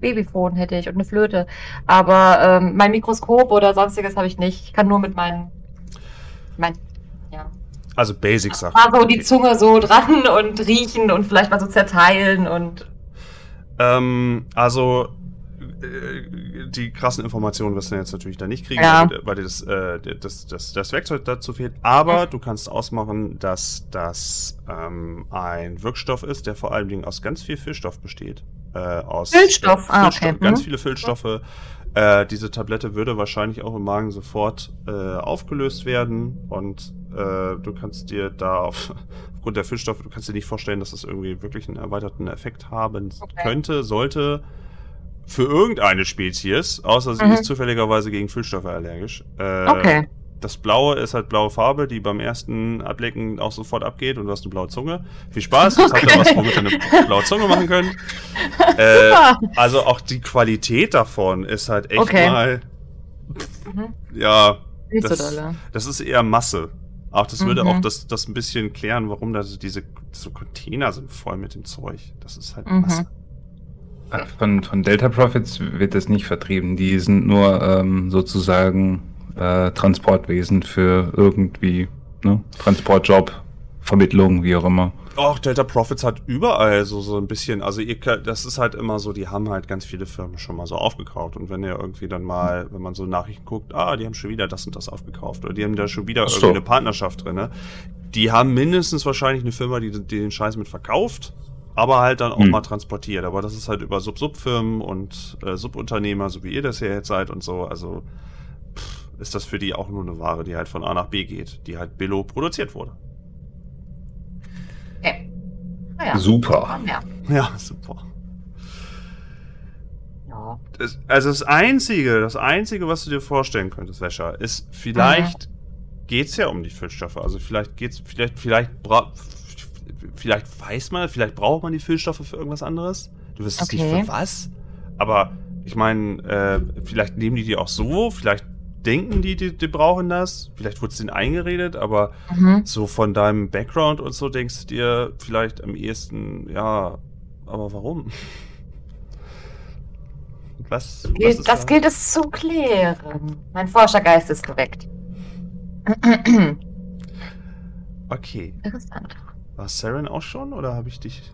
Babyphone hätte ich und eine Flöte. Aber ähm, mein Mikroskop oder sonstiges habe ich nicht. Ich kann nur mit meinen. Mein, ja, also Basic-Sachen. Mal so die Zunge so dran und riechen und vielleicht mal so zerteilen und. Ähm, also äh, die krassen Informationen wirst du jetzt natürlich da nicht kriegen, ja. weil dir das, äh, das, das, das Werkzeug dazu fehlt. Aber du kannst ausmachen, dass das ähm, ein Wirkstoff ist, der vor allen Dingen aus ganz viel Füllstoff besteht. Äh, aus Füllstoff, ah, okay. Ganz mhm. viele Füllstoffe. Äh, diese Tablette würde wahrscheinlich auch im Magen sofort äh, aufgelöst werden und äh, du kannst dir da auf, aufgrund der Füllstoffe, du kannst dir nicht vorstellen, dass das irgendwie wirklich einen erweiterten Effekt haben okay. könnte, sollte. für irgendeine Spezies, außer sie Mhm. ist zufälligerweise gegen Füllstoffe allergisch. Äh, Okay. Das Blaue ist halt blaue Farbe, die beim ersten Ablecken auch sofort abgeht und du hast eine blaue Zunge. Viel Spaß, jetzt habt ihr Okay. was, womit ihr eine blaue Zunge machen könnt. Äh, Super. also auch die Qualität davon ist halt echt Okay. mal. Mhm. Ja, Nicht das, so dolle. das ist eher Masse. Auch das würde Mhm. auch das, das ein bisschen klären, warum da so diese so Container sind voll mit dem Zeug. Das ist halt Mhm. Masse. Äh, Von, von Delta Profits wird das nicht vertrieben. Die sind nur ähm, sozusagen äh, Transportwesen für irgendwie ne? Transportjob, Vermittlung, wie auch immer. Auch Delta Profits hat überall so, so ein bisschen, also ihr, das ist halt immer so, die haben halt ganz viele Firmen schon mal so aufgekauft. Und wenn ihr irgendwie dann mal, wenn man so Nachrichten guckt, ah, die haben schon wieder das und das aufgekauft oder die haben da schon wieder so. irgendwie eine Partnerschaft drin, ne? Die haben mindestens wahrscheinlich eine Firma, die, die den Scheiß mit verkauft, aber halt dann auch Hm. mal transportiert. Aber das ist halt über Sub-Sub-Firmen und äh, Subunternehmer, so wie ihr das hier jetzt seid und so. Also pff, ist das für die auch nur eine Ware, die halt von A nach B geht, die halt Billo produziert wurde. Okay. Naja. Super. Ja. Ja, super. ja. Das, also das Einzige, das Einzige, was du dir vorstellen könntest, Wäscher, ist vielleicht geht's ja um die Füllstoffe. Also vielleicht geht's, vielleicht, vielleicht bra vielleicht weiß man, vielleicht braucht man die Füllstoffe für irgendwas anderes. Du wirst es nicht Okay. für was. Aber ich meine, äh, vielleicht nehmen die die auch so, vielleicht denken die, die, die brauchen das, vielleicht wurde es denen eingeredet, aber Mhm. so von deinem Background und so denkst du dir vielleicht am ehesten, ja, aber warum? Was, was Gilt, ist das da? gilt es zu klären. Mein Forschergeist ist geweckt. Okay. Interessant. War Saren auch schon oder habe ich dich?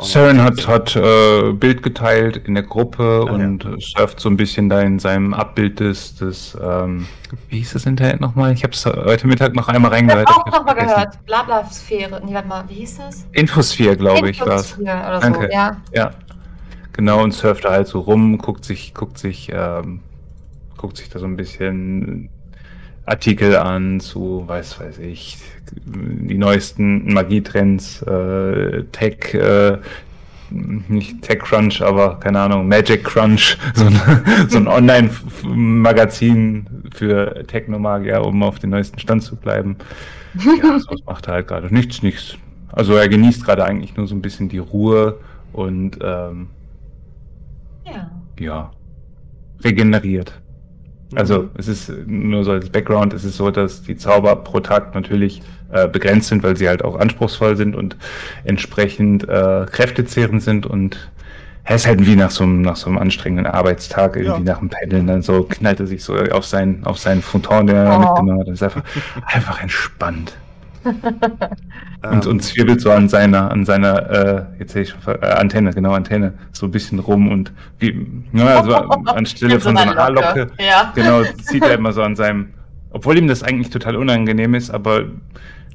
Saren hat, hat äh, Bild geteilt in der Gruppe Ah, und äh, surft so ein bisschen da in seinem Abbild des, des ähm, wie hieß das Internet nochmal? Ich habe es heute Mittag noch einmal Ich habe auch nochmal gehört. Blabla-Sphäre. Nee, warte mal, wie hieß das? Infosphere, glaube ich, war es. Infosphere Oder Danke. so, ja. Ja. Genau, und surft da halt so rum, guckt sich, guckt sich, ähm, guckt sich da so ein bisschen Artikel an zu, weiß weiß ich, die neuesten Magietrends, äh, Tech, äh, nicht Tech Crunch, aber keine Ahnung, Magic Crunch, so ein, so ein Online-Magazin für Technomagier, um auf den neuesten Stand zu bleiben. Ja, sowas macht er halt gerade. Nichts, nichts. Also er genießt gerade eigentlich nur so ein bisschen die Ruhe und ähm, Ja. ja, regeneriert. Also Mhm. es ist nur so als Background, es ist so, dass die Zauber pro Tag natürlich äh, begrenzt sind, weil sie halt auch anspruchsvoll sind und entsprechend äh, kräftezehrend sind und er ist halt wie nach so einem, nach so einem anstrengenden Arbeitstag, irgendwie Ja. nach dem Paddeln, dann so knallt er sich so auf seinen, auf seinen Futon, den er Oh. mitgenommen hat. Das ist einfach, einfach entspannt. Und, Ähm, und zwirbelt so an seiner, an seiner, äh, jetzt hätte ich schon, äh, Antenne, genau, Antenne, so ein bisschen rum und wie, ja, also anstelle In so von so einer Haarlocke, Locke, ja. genau, zieht er immer so an seinem, obwohl ihm das eigentlich total unangenehm ist, aber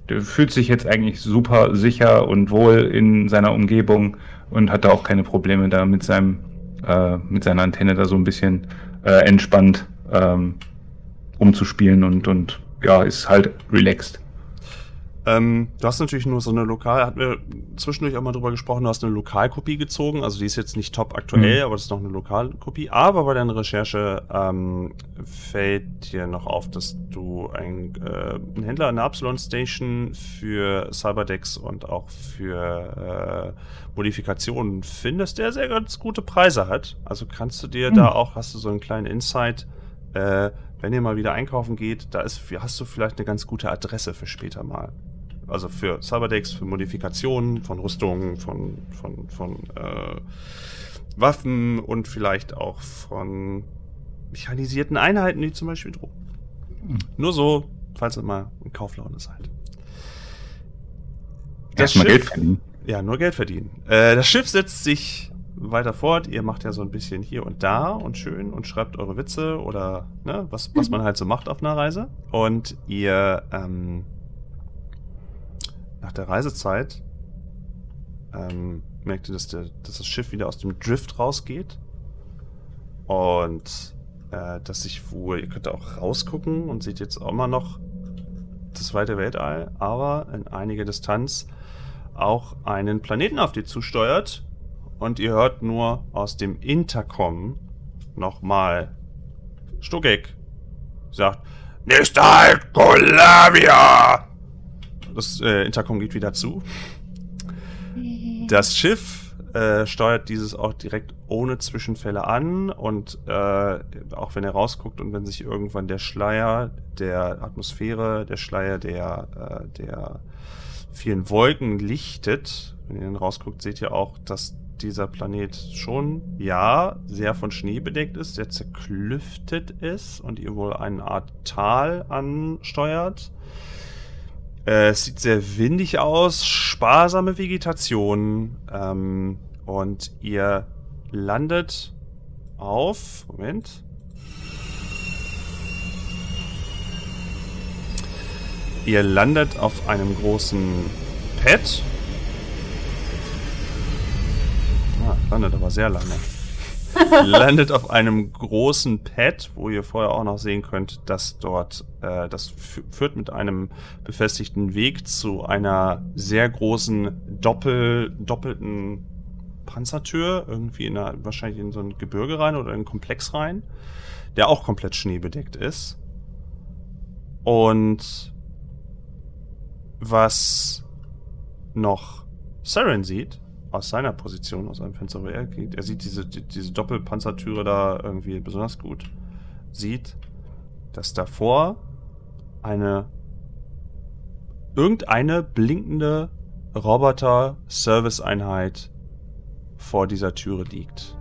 der fühlt sich jetzt eigentlich super sicher und wohl in seiner Umgebung und hat da auch keine Probleme da mit seinem, äh, mit seiner Antenne da so ein bisschen äh, entspannt ähm, rumzuspielen und, und ja, ist halt relaxed. Ähm, du hast natürlich nur so eine Lokal, hatten wir zwischendurch auch mal drüber gesprochen, du hast eine Lokalkopie gezogen, also die ist jetzt nicht top aktuell, Mhm. aber das ist noch eine Lokalkopie. Aber bei deiner Recherche ähm, fällt dir noch auf, dass du ein, äh, einen Händler an der Absalon Station für Cyberdex und auch für äh, Modifikationen findest, der sehr ganz gute Preise hat. Also kannst du dir Mhm. da auch, hast du so einen kleinen Insight, äh, wenn ihr mal wieder einkaufen geht, da ist, hast du vielleicht eine ganz gute Adresse für später mal. Also für Cyberdex, für Modifikationen von Rüstungen, von, von, von äh, Waffen und vielleicht auch von mechanisierten Einheiten, wie zum Beispiel Drohnen. Mhm. Nur so, falls ihr mal in Kauflaune seid. Das Erstmal Schiff- Geld verdienen. Ja, nur Geld verdienen. Äh, das Schiff setzt sich weiter fort. Ihr macht ja so ein bisschen hier und da und schön und schreibt eure Witze oder ne, was, was man halt so macht auf einer Reise. Und ihr ähm, nach der Reisezeit ähm, merkt ihr, dass, der, dass das Schiff wieder aus dem Drift rausgeht. Und äh, dass sich wohl, ihr könnt auch rausgucken und seht jetzt auch immer noch das weite Weltall, aber in einiger Distanz auch einen Planeten auf die zusteuert und ihr hört nur aus dem Intercom nochmal Stuckig sagt, Nicht halt, Colavia! Das äh, Intercom geht wieder zu. Das Schiff äh, steuert dieses auch direkt ohne Zwischenfälle an und äh, auch wenn er rausguckt und wenn sich irgendwann der Schleier der Atmosphäre, der Schleier der, äh, der vielen Wolken lichtet, wenn ihr dann rausguckt, seht ihr auch, dass dieser Planet schon, ja, sehr von Schnee bedeckt ist, sehr zerklüftet ist und ihr wohl eine Art Tal ansteuert. Äh, es sieht sehr windig aus, sparsame Vegetation ähm, und ihr landet auf, Moment. Ihr landet auf einem großen Pad. Ah, landet aber sehr lange. Landet auf einem großen Pad, wo ihr vorher auch noch sehen könnt, dass dort, äh, das führt mit einem befestigten Weg zu einer sehr großen Doppel, doppelten Panzertür, irgendwie in einer, wahrscheinlich in so ein Gebirge rein oder in einen Komplex rein, der auch komplett schneebedeckt ist. Und was noch Saren sieht, aus seiner Position, aus seinem Fenster, wo er geht, er sieht diese, die, diese Doppelpanzertüre da irgendwie besonders gut, sieht, dass davor eine irgendeine blinkende Roboter-Service-Einheit vor dieser Türe liegt.